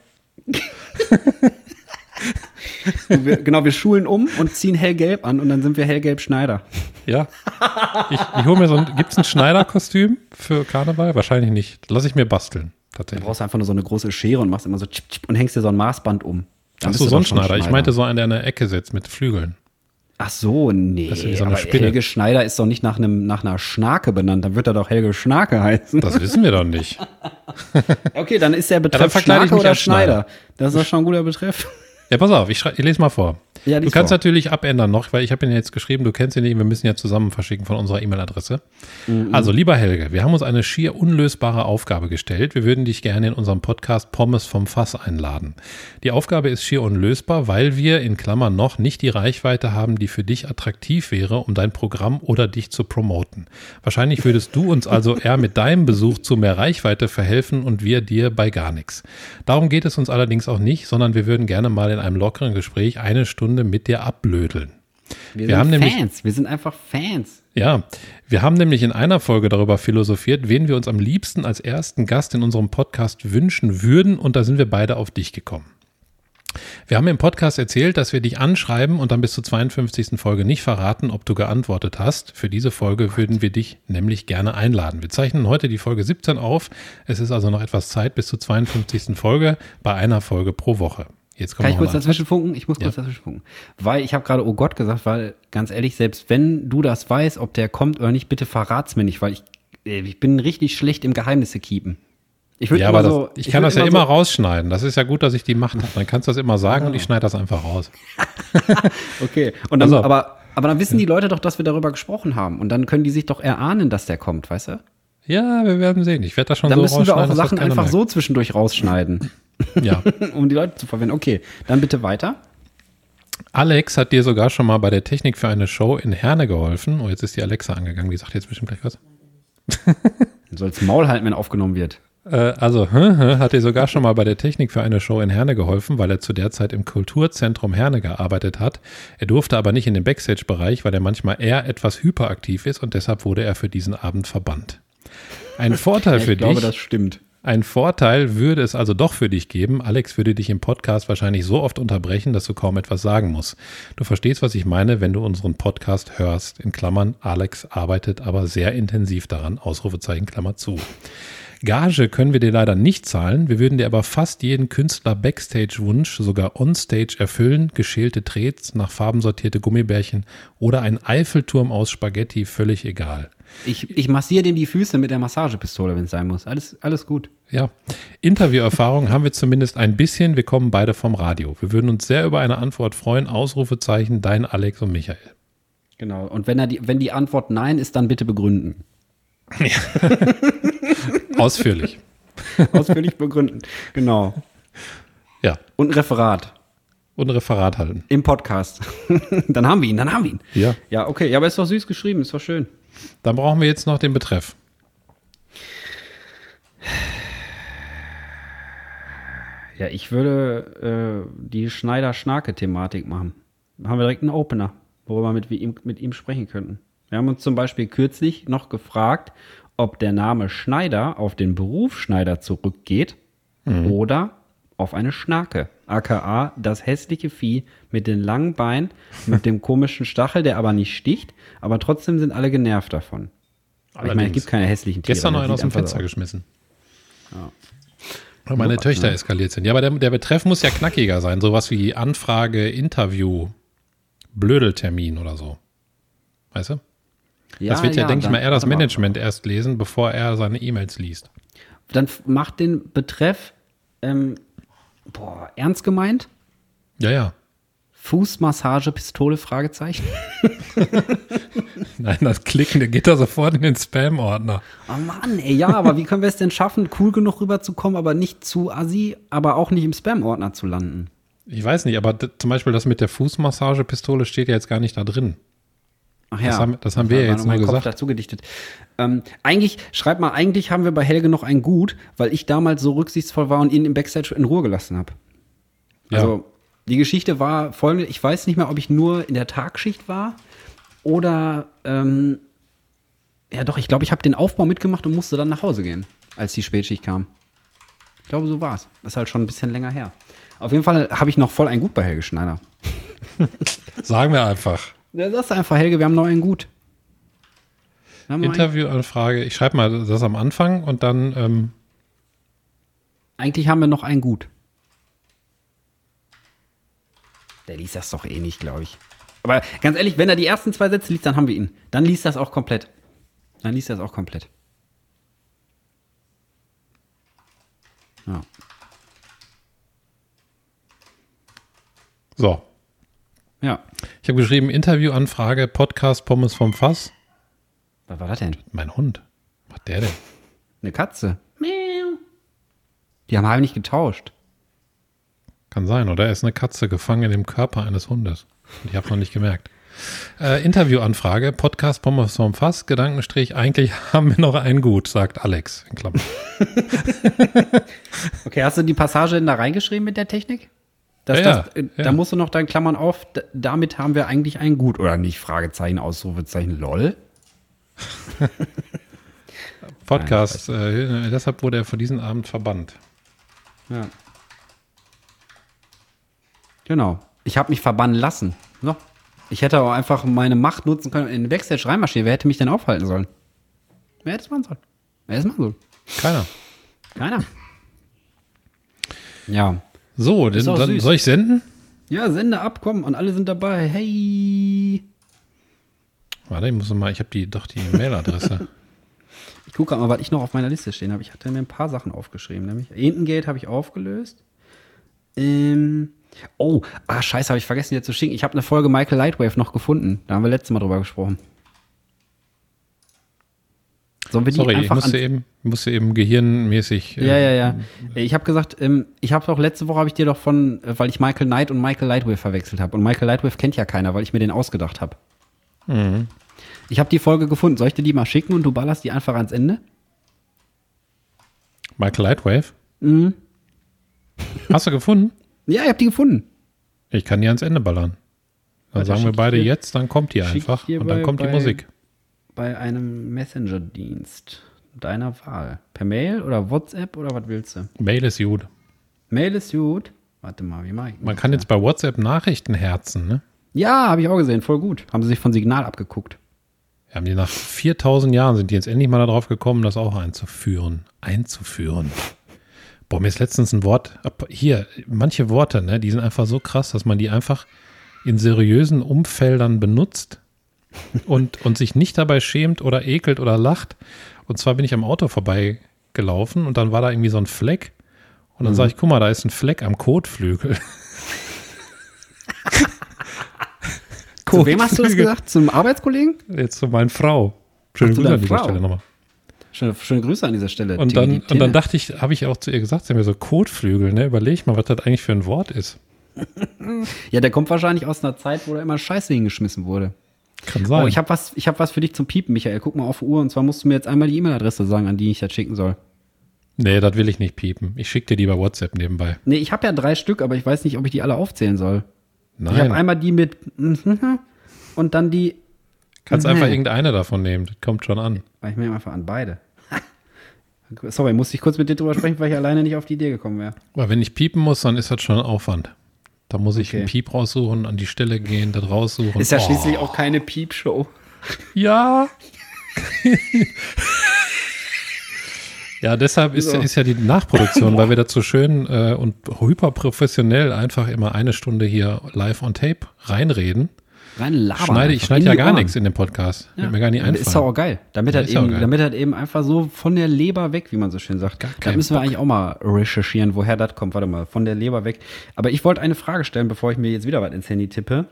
Und wir, genau, wir schulen um und ziehen hellgelb an und dann sind wir hellgelb Schneider. Ja. Ich, ich hole mir so ein. Gibt es ein Schneiderkostüm für Karneval? Wahrscheinlich nicht. Lass ich mir basteln. Du Tatsächlich. brauchst einfach nur so eine große Schere und machst immer so chip, chip und hängst dir so ein Maßband um. Dann bist du so ein doch schon Schneider. Ich meinte so einen, der in der Ecke sitzt mit Flügeln. Ach so, nee. Das ist so eine aber Spinne. Helge Schneider ist doch nicht nach, einem, nach einer Schnake benannt. Dann wird er doch Helge Schnake heißen. Das wissen wir doch nicht. Okay, dann ist der Betreff ich Schnake oder Schneider. Schneider. Das ist doch schon ein guter Betreff. Ja, pass auf, ich, ich lese mal vor. Ja, du kannst vor. natürlich abändern noch, weil ich habe ihn jetzt geschrieben, du kennst ihn nicht, wir müssen ja zusammen verschicken von unserer E-Mail-Adresse. Mhm. Also, lieber Helge, wir haben uns eine schier unlösbare Aufgabe gestellt. Wir würden dich gerne in unserem Podcast Pommes vom Fass einladen. Die Aufgabe ist schier unlösbar, weil wir in Klammern noch nicht die Reichweite haben, die für dich attraktiv wäre, um dein Programm oder dich zu promoten. Wahrscheinlich würdest du uns also eher mit deinem Besuch zu mehr Reichweite verhelfen und wir dir bei gar nichts. Darum geht es uns allerdings auch nicht, sondern wir würden gerne mal in einem lockeren Gespräch eine Stunde mit dir abblödeln. Wir, Wir haben sind nämlich- Fans. Wir sind einfach Fans. Ja, wir haben nämlich in einer Folge darüber philosophiert, wen wir uns am liebsten als ersten Gast in unserem Podcast wünschen würden und da sind wir beide auf dich gekommen. Wir haben im Podcast erzählt, dass wir dich anschreiben und dann bis zur 52. Folge nicht verraten, ob du geantwortet hast. Für diese Folge würden wir dich nämlich gerne einladen. Wir zeichnen heute die Folge 17 auf. Es ist also noch etwas Zeit bis zur 52. Folge bei einer Folge pro Woche. Jetzt Kann ich kurz dazwischen funken? Ich muss kurz dazwischen funken. Weil ich habe gerade oh Gott gesagt, weil ganz ehrlich, selbst wenn du das weißt, ob der kommt oder nicht, bitte verrat's mir nicht, weil ich, äh, ich bin richtig schlecht im Geheimnisse keepen. Ich würde Ja, immer aber so, das, ich kann würd das ja immer so, rausschneiden. Das ist ja gut, dass ich die Macht habe. Dann kannst du das immer sagen und ich schneide das einfach raus. Okay, und dann, auf. aber, aber dann wissen die Leute doch, dass wir darüber gesprochen haben und dann können die sich doch erahnen, dass der kommt, weißt du? Ja, wir werden sehen. Ich werde das schon Dann so müssen wir auch rausschneiden, Sachen einfach merkt. so zwischendurch rausschneiden, Ja. um die Leute zu verwenden. Okay, dann bitte weiter. Alex hat dir sogar schon mal bei der Technik für eine Show in Herne geholfen. Oh, jetzt ist die Alexa angegangen. Die sagt jetzt bestimmt gleich was. Du sollst Maul halten, wenn aufgenommen wird. Äh, also, hat dir sogar schon mal bei der Technik für eine Show in Herne geholfen, weil er zu der Zeit im Kulturzentrum Herne gearbeitet hat. Er durfte aber nicht in den Backstage-Bereich, weil er manchmal eher etwas hyperaktiv ist und deshalb wurde er für diesen Abend verbannt. Ein Vorteil Ja, für ich glaube, dich. das stimmt. Ein Vorteil würde es also doch für dich geben. Alex würde dich im Podcast wahrscheinlich so oft unterbrechen, dass du kaum etwas sagen musst. Du verstehst, was ich meine, wenn du unseren Podcast hörst. In Klammern, Alex arbeitet aber sehr intensiv daran. Ausrufezeichen, Klammer zu. Gage können wir dir leider nicht zahlen. Wir würden dir aber fast jeden Künstler Backstage-Wunsch sogar onstage erfüllen. Geschälte Trets, nach Farben sortierte Gummibärchen oder ein Eiffelturm aus Spaghetti, völlig egal. Ich, ich massiere dem die Füße mit der Massagepistole, wenn es sein muss. Alles, alles gut. Ja, Interviewerfahrung haben wir zumindest ein bisschen. Wir kommen beide vom Radio. Wir würden uns sehr über eine Antwort freuen. Ausrufezeichen, dein Alex und Michael. Genau. Und wenn, er die, wenn die Antwort Nein ist, dann bitte begründen. Ja. Ausführlich. Ausführlich begründen. Genau. Ja. Und ein Referat. Und ein Referat halten. Im Podcast. dann haben wir ihn, dann haben wir ihn. Ja. Ja, okay. Ja, aber ist doch süß geschrieben, ist doch schön. Dann brauchen wir jetzt noch den Betreff. Ja, ich würde äh, die Schneider-Schnarke-Thematik machen. Da haben wir direkt einen Opener, worüber wir mit, ihm, mit ihm sprechen könnten. Wir haben uns zum Beispiel kürzlich noch gefragt, ob der Name Schneider auf den Beruf Schneider zurückgeht oder auf eine Schnarke, aka das hässliche Vieh mit den langen Beinen, mit dem komischen Stachel, der aber nicht sticht, aber trotzdem sind alle genervt davon. Ich meine, es gibt keine hässlichen Tiere. Gestern noch einen aus dem Fenster aus. geschmissen. Weil meine Töchter ne? eskaliert sind. Ja, aber der, der Betreff muss ja knackiger sein. Sowas wie Anfrage, Interview, Blödeltermin oder so. Weißt du? das wird ja, denke ich mal, eher das. Management erst lesen, bevor er seine E-Mails liest. Dann macht den Betreff, ähm, boah, ernst gemeint? Ja, ja. Fußmassage, Pistole, Fragezeichen. Nein, das Klicken, der geht da sofort in den Spam-Ordner. Oh Mann, ey, ja, aber wie können wir es denn schaffen, cool genug rüberzukommen, aber nicht zu assi, aber auch nicht im Spam-Ordner zu landen? Ich weiß nicht, aber zum Beispiel das mit der Fußmassagepistole steht ja jetzt gar nicht da drin. Ach ja. Das haben- das haben wir war ja jetzt nur nur Kopf gesagt. dazu gedichtet. Ähm, eigentlich, schreib mal, eigentlich haben wir bei Helge noch ein Gut, weil ich damals so rücksichtsvoll war und ihn im Backstage in Ruhe gelassen habe. Ja. Also, die Geschichte war folgende, ich weiß nicht mehr, ob ich nur in der Tagschicht war oder, ähm, ja doch, ich glaube, ich habe den Aufbau mitgemacht und musste dann nach Hause gehen, als die Spätschicht kam. Ich glaube, so war's. Das ist halt schon ein bisschen länger her. Auf jeden Fall habe ich noch voll ein Gut bei Helge Schneider. Sagen wir einfach. Ja, das ist einfach, Helge, wir haben noch ein Gut. Interviewanfrage. Ich schreibe mal das am Anfang und dann, ähm, eigentlich haben wir noch ein Gut. Der liest das doch eh nicht, glaube ich. Aber ganz ehrlich, wenn er die ersten zwei Sätze liest, dann haben wir ihn. Dann liest das auch komplett. Dann liest das auch komplett. Ja. so. Ja. Ich habe geschrieben, Interviewanfrage, Podcast Pommes vom Fass. Was war das denn? Mein Hund. Was macht der denn? Eine Katze. Miau. Die haben halb nicht getauscht. Kann sein, oder? Er ist eine Katze gefangen in dem Körper eines Hundes. Und ich habe noch nicht gemerkt. Äh, Interviewanfrage, Podcast Pommes vom Fass, Gedankenstrich, eigentlich haben wir noch ein Gut, sagt Alex. In Klammern. Okay, hast du die Passage denn da reingeschrieben mit der Technik? Das, Ja, das, ja, äh. Da musst du noch dein Klammern auf, damit haben wir eigentlich ein Gut, oder nicht? Fragezeichen, Ausrufezeichen, lol. Podcast, äh, deshalb wurde er für diesen Abend verbannt. Ja. Genau. Ich habe mich verbannen lassen. So. Ich hätte auch einfach meine Macht nutzen können in den Backstage reinmarschieren. Wer hätte mich denn aufhalten sollen? Wer hätte es machen sollen? Wer hätte es machen sollen? Keiner. Keiner. Ja. So, denn, dann süß. soll ich senden? Ja, Sende ab, komm. Und alle sind dabei. Hey. Warte, ich muss mal, ich habe die, doch die Mailadresse. Ich gucke mal, was ich noch auf meiner Liste stehen habe. Ich hatte mir ein paar Sachen aufgeschrieben. Nämlich Entengate habe ich aufgelöst. Ähm, oh, ah, scheiße, habe ich vergessen dir zu schicken. Ich habe eine Folge Michael Lightwave noch gefunden. Da haben wir letztes Mal drüber gesprochen. Sollen wir die Sorry, ich einfach musste an, eben, musste eben gehirnmäßig. äh, Ja, ja, ja. Ich habe gesagt, ähm, ich habe doch letzte Woche habe ich dir doch von, äh, weil ich Michael Knight und Michael Lightwave verwechselt habe. Und Michael Lightwave kennt ja keiner, weil ich mir den ausgedacht habe. Mhm. Ich habe die Folge gefunden. Soll ich dir die mal schicken und du ballerst die einfach ans Ende? Michael Lightwave. Mhm. Hast du gefunden? Ja, ich habe die gefunden. Ich kann die ans Ende ballern. Dann Warte, sagen wir ich beide dir- jetzt, dann kommt die ich einfach und dann kommt die Musik. Bei einem Messenger-Dienst. deiner Wahl. Per Mail oder WhatsApp oder was willst du? Mail ist gut. Mail ist gut. Warte mal, wie mache ich Man kann jetzt bei WhatsApp Nachrichten herzen, ne? Ja, habe ich auch gesehen, voll gut. Haben sie sich von Signal abgeguckt. Haben die nach 4000 Jahren sind die jetzt endlich mal darauf gekommen, das auch einzuführen. Einzuführen. Boah, mir ist letztens ein Wort, hier, manche Worte, ne, die sind einfach so krass, dass man die einfach in seriösen Umfeldern benutzt und, und sich nicht dabei schämt oder ekelt oder lacht. Und zwar bin ich am Auto vorbeigelaufen und dann war da irgendwie so ein Fleck. Und dann mhm. sage ich, guck mal, da ist ein Fleck am Kotflügel. Zu wem hast du das gesagt? Zum Arbeitskollegen? Jetzt zu meiner Frau. Schöne Ach, Grüße an dieser Frau. Stelle nochmal. Schöne, schöne, Grüße an dieser Stelle. Und dann, und dann dachte ich, habe ich auch zu ihr gesagt, sie haben mir so Kotflügel, ne? Überleg mal, was das eigentlich für ein Wort ist. ja, der kommt wahrscheinlich aus einer Zeit, wo da immer Scheiße hingeschmissen wurde. Kann sein. Oh, ich habe was, hab was für dich zum Piepen, Michael. Guck mal auf die Uhr und zwar musst du mir jetzt einmal die E-Mail-Adresse sagen, an die ich das schicken soll. Nee, das will ich nicht piepen. Ich schicke dir die bei WhatsApp nebenbei. Nee, ich habe ja drei Stück, aber ich weiß nicht, ob ich die alle aufzählen soll. Nein. Ich habe einmal die mit und dann die. Kannst einfach irgendeine davon nehmen. Das kommt schon an. Ich nehme einfach an beide. Sorry, musste ich kurz mit dir drüber sprechen, weil ich alleine nicht auf die Idee gekommen wäre. Weil wenn ich piepen muss, dann ist das schon ein Aufwand. Da muss ich okay. einen Piep raussuchen, an die Stelle gehen, das raussuchen. Ist ja oh. schließlich auch keine Piepshow. Ja. ja, deshalb ist, so. ist ja die Nachproduktion, weil wir dazu schön äh, und hyperprofessionell einfach immer eine Stunde hier live on tape reinreden rein labern. Schneide, ich schneide ja gar nichts in dem Podcast. Ja. Wird mir gar nicht einfallen. Ist auch geil. Damit ja, hat eben, geil. damit hat eben einfach so von der Leber weg, wie man so schön sagt. Gar da müssen wir eigentlich auch mal recherchieren, woher das kommt. Warte mal, von der Leber weg. Aber ich wollte eine Frage stellen, bevor ich mir jetzt wieder was ins Handy tippe.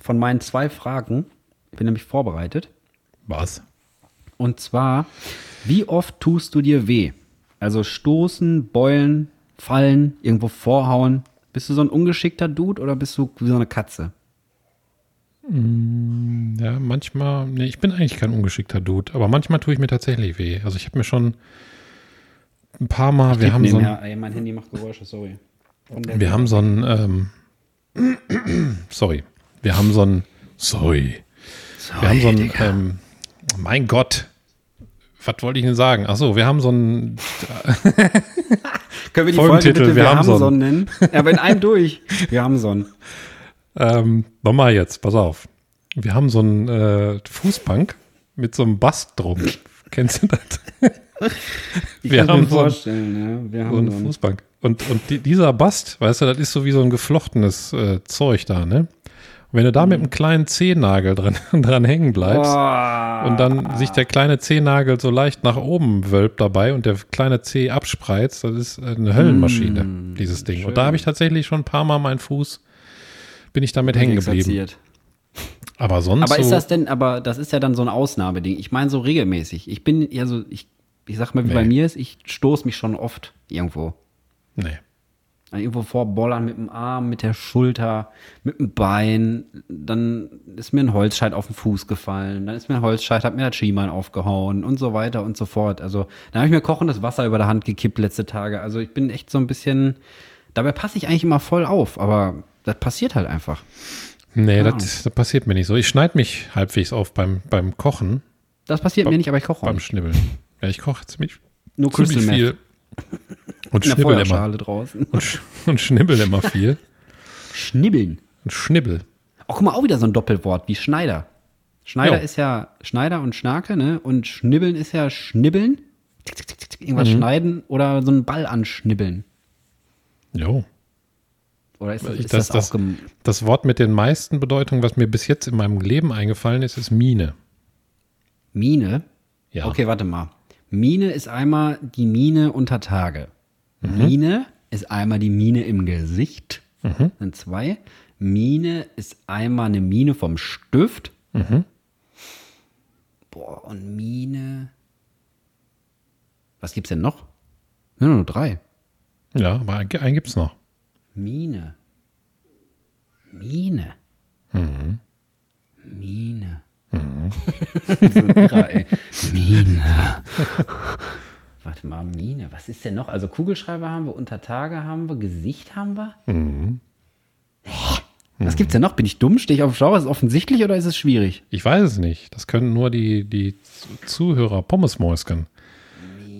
Von meinen zwei Fragen. Ich bin nämlich vorbereitet. Was? Und zwar, wie oft tust du dir weh? Also stoßen, beulen, fallen, irgendwo vorhauen. Bist du so ein ungeschickter Dude oder bist du wie so eine Katze? Mm, ja, manchmal, nee, ich bin eigentlich kein ungeschickter Dude, aber manchmal tue ich mir tatsächlich weh. Also ich habe mir schon ein paar Mal, ich wir haben so ein, ey, mein Handy macht Geräusche, sorry. Wir haben so ein, ähm, sorry, wir haben so ein, sorry, sorry wir haben so ein, ähm, mein Gott, was wollte ich denn sagen? Ach so, wir haben so ein Können wir die Folge bitte, wir, wir haben so einen nennen? Ja, aber in einem durch. Wir haben so einen. Ähm, nochmal jetzt, pass auf. Wir haben so einen äh, Fußbank mit so einem Bast drum. Kennst du das? Ich wir haben mir so vorstellen, ein, ja. Wir haben so eine Fußbank. Und, und die, dieser Bast, weißt du, das ist so wie so ein geflochtenes äh, Zeug da, ne? Und wenn du da mit einem kleinen Zehennagel dran, dran hängen bleibst oh. und dann sich der kleine Zehennagel so leicht nach oben wölbt dabei und der kleine Zeh abspreizt, das ist eine Höllenmaschine, mm, dieses Ding. Schön. Und da habe ich tatsächlich schon ein paar Mal meinen Fuß bin ich damit hängen geblieben. Aber sonst. Aber ist das denn, aber das ist ja dann so ein Ausnahmeding. Ich meine so regelmäßig. Ich bin ja so, ich, ich sag mal, wie nee. bei mir ist, ich stoße mich schon oft irgendwo. Nee. Irgendwo vorbollern mit dem Arm, mit der Schulter, mit dem Bein. Dann ist mir ein Holzscheit auf den Fuß gefallen. Dann ist mir ein Holzscheit, hat mir das Schienbein aufgehauen und so weiter und so fort. Also, dann habe ich mir kochendes Wasser über der Hand gekippt letzte Tage. Also, ich bin echt so ein bisschen, dabei passe ich eigentlich immer voll auf, aber das passiert halt einfach. Nee, das, das, passiert mir nicht so. Ich schneide mich halbwegs auf beim, beim Kochen. Das passiert mir nicht, aber ich koche. Beim Schnibbeln. Ja, ich koche ziemlich, Nur ziemlich viel. Und schnibbel immer. Draußen. Und, und schnibbel immer viel. Schnibbeln. Und schnibbel. Auch guck mal, auch wieder so ein Doppelwort wie Schneider. Schneider jo. ist ja Schneider und Schnarke, ne? Und Schnibbeln ist ja Schnibbeln. Irgendwas mhm. schneiden oder so einen Ball anschnibbeln. Jo. Oder ist, ist das, das, das, das Wort mit den meisten Bedeutungen, was mir bis jetzt in meinem Leben eingefallen ist, ist Mine. Mine? Ja. Okay, warte mal. Mine ist einmal die Mine unter Tage. Mhm. Mine ist einmal die Mine im Gesicht. Mhm. Dann zwei. Mine ist einmal eine Mine vom Stift. Mhm. Boah, und Mine. Was gibt's denn noch? Ja, nur drei. Ja, aber einen gibt's noch. Mine. Mine. Mhm. Mine. Mhm. so. Mine. Warte mal, Mine. Was ist denn noch? Also Kugelschreiber haben wir, Untertage haben wir, Gesicht haben wir. Mhm. Was gibt's denn noch? Bin ich dumm? Stehe ich auf dem Schau? Ist es offensichtlich oder ist es schwierig? Ich weiß es nicht. Das können nur die, die Zuhörer Pommesmäuschen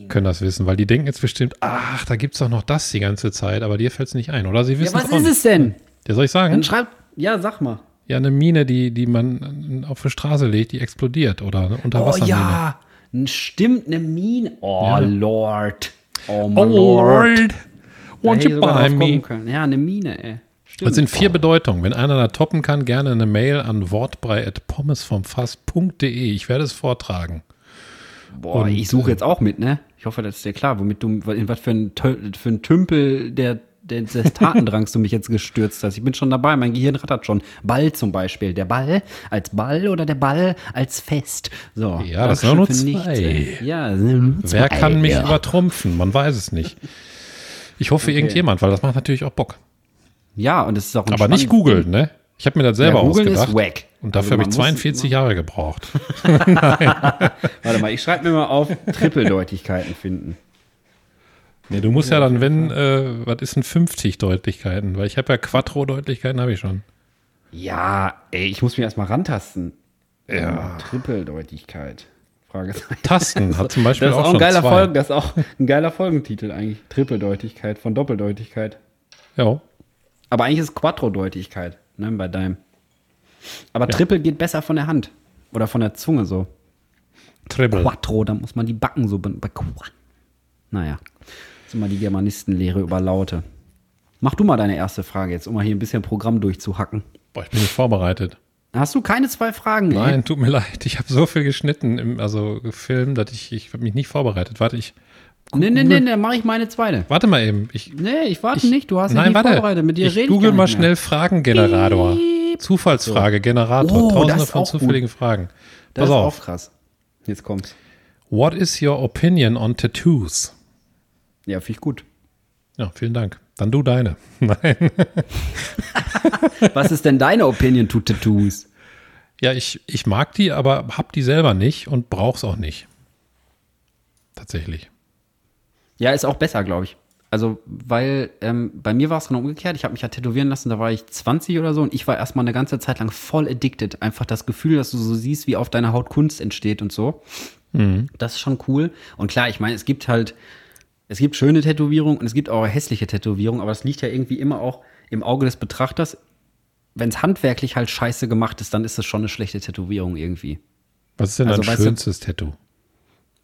können das wissen, weil die denken jetzt bestimmt, ach, da gibt es doch noch das die ganze Zeit, aber dir fällt es nicht ein, oder? Sie Ja, wissen was auch ist nicht. es denn? Ja, soll ich sagen? Dann schreib, ja, sag mal. Ja, eine Mine, die, die man auf die Straße legt, die explodiert oder eine Oh Unterwassermine. ja, n- stimmt, eine Mine. Oh, Ja. Lord. Oh, my Oh Lord. Lord, won't you buy me? können. Ja, eine Mine, ey. Stimmt. Das sind vier Bedeutungen. Wenn einer da toppen kann, gerne eine Mail an wortbrei.pommesvomfass.de. Ich werde es vortragen. Boah, Und, ich suche jetzt auch mit, ne? Ich hoffe, das ist dir klar, womit du, in was für ein, für ein Tümpel der, der, des Tatendrangs du mich jetzt gestürzt hast. Ich bin schon dabei, mein Gehirn rattert schon. Ball zum Beispiel. Der Ball als Ball oder der Ball als Fest. So. Ja, das sind nur zwei. Ja, nur Wer zwei, kann mich ja. übertrumpfen? Man weiß es nicht. Ich hoffe irgendjemand, weil das macht natürlich auch Bock. Ja, und es ist auch ein Aber nicht googeln, ne? Ich habe mir das selber Ja, googeln ausgedacht. ist wack. Und Also dafür habe ich man muss- 42 Jahre gebraucht. Warte mal, ich schreibe mir mal auf, Trippeldeutigkeiten finden. Nee, du musst ja dann, wenn, äh, was ist denn 50 Deutlichkeiten? Weil ich habe ja Quattro-Deutlichkeiten, habe ich schon. Ja, ey, ich muss mich erstmal rantasten. Ja. Trippeldeutigkeit. Fragezeichen. Tasten hat zum Beispiel Das ist auch auch ein schon geiler zwei. Folgen, das ist auch ein geiler Folgentitel eigentlich. Trippeldeutigkeit von Doppeldeutigkeit. Ja. Aber eigentlich ist es Quattrodeutigkeit, ne, bei deinem. Aber Triple geht besser von der Hand. Oder von der Zunge so. Triple. Quattro, da muss man die Backen so. be- be- Naja. Das ist immer die Germanistenlehre über Laute. Mach du mal deine erste Frage jetzt, um mal hier ein bisschen Programm durchzuhacken. Boah, ich bin nicht vorbereitet. Hast du keine zwei Fragen? ey? Nein, tut mir leid. Ich habe so viel geschnitten, im, also gefilmt, dass ich, ich habe mich nicht vorbereitet. Warte, ich, Nee, nee, nee, nee, mach ich meine zweite. warte mal eben. Ich, Nee, ich warte ich, nicht, du hast nein, nicht warte. vorbereitet. Mit dir ich rede google gar mal mehr. schnell Fragengenerator. Zufallsfrage, Generator. Oh, Tausende von auch gut. zufälligen Fragen. Das Pass ist auf. auch krass. Jetzt kommt's. What is your opinion on tattoos? Ja, finde ich gut. Ja, vielen Dank. Dann du deine. Nein. Was ist denn deine Opinion to Tattoos? Ja, ich, ich mag die, aber hab die selber nicht und brauch's auch nicht. Tatsächlich. Ja, ist auch besser, glaube ich. Also, weil ähm, bei mir war es genau umgekehrt. Ich habe mich ja tätowieren lassen, da war ich 20 oder so und ich war erstmal eine ganze Zeit lang voll addicted. Einfach das Gefühl, dass du so siehst, wie auf deiner Haut Kunst entsteht und so. Das ist schon cool. Und klar, ich meine, es gibt halt, es gibt schöne Tätowierungen und es gibt auch hässliche Tätowierungen, aber das liegt ja irgendwie immer auch im Auge des Betrachters. Wenn es handwerklich halt scheiße gemacht ist, dann ist es schon eine schlechte Tätowierung irgendwie. Was ist denn Also, dein weißt du- schönstes Tattoo?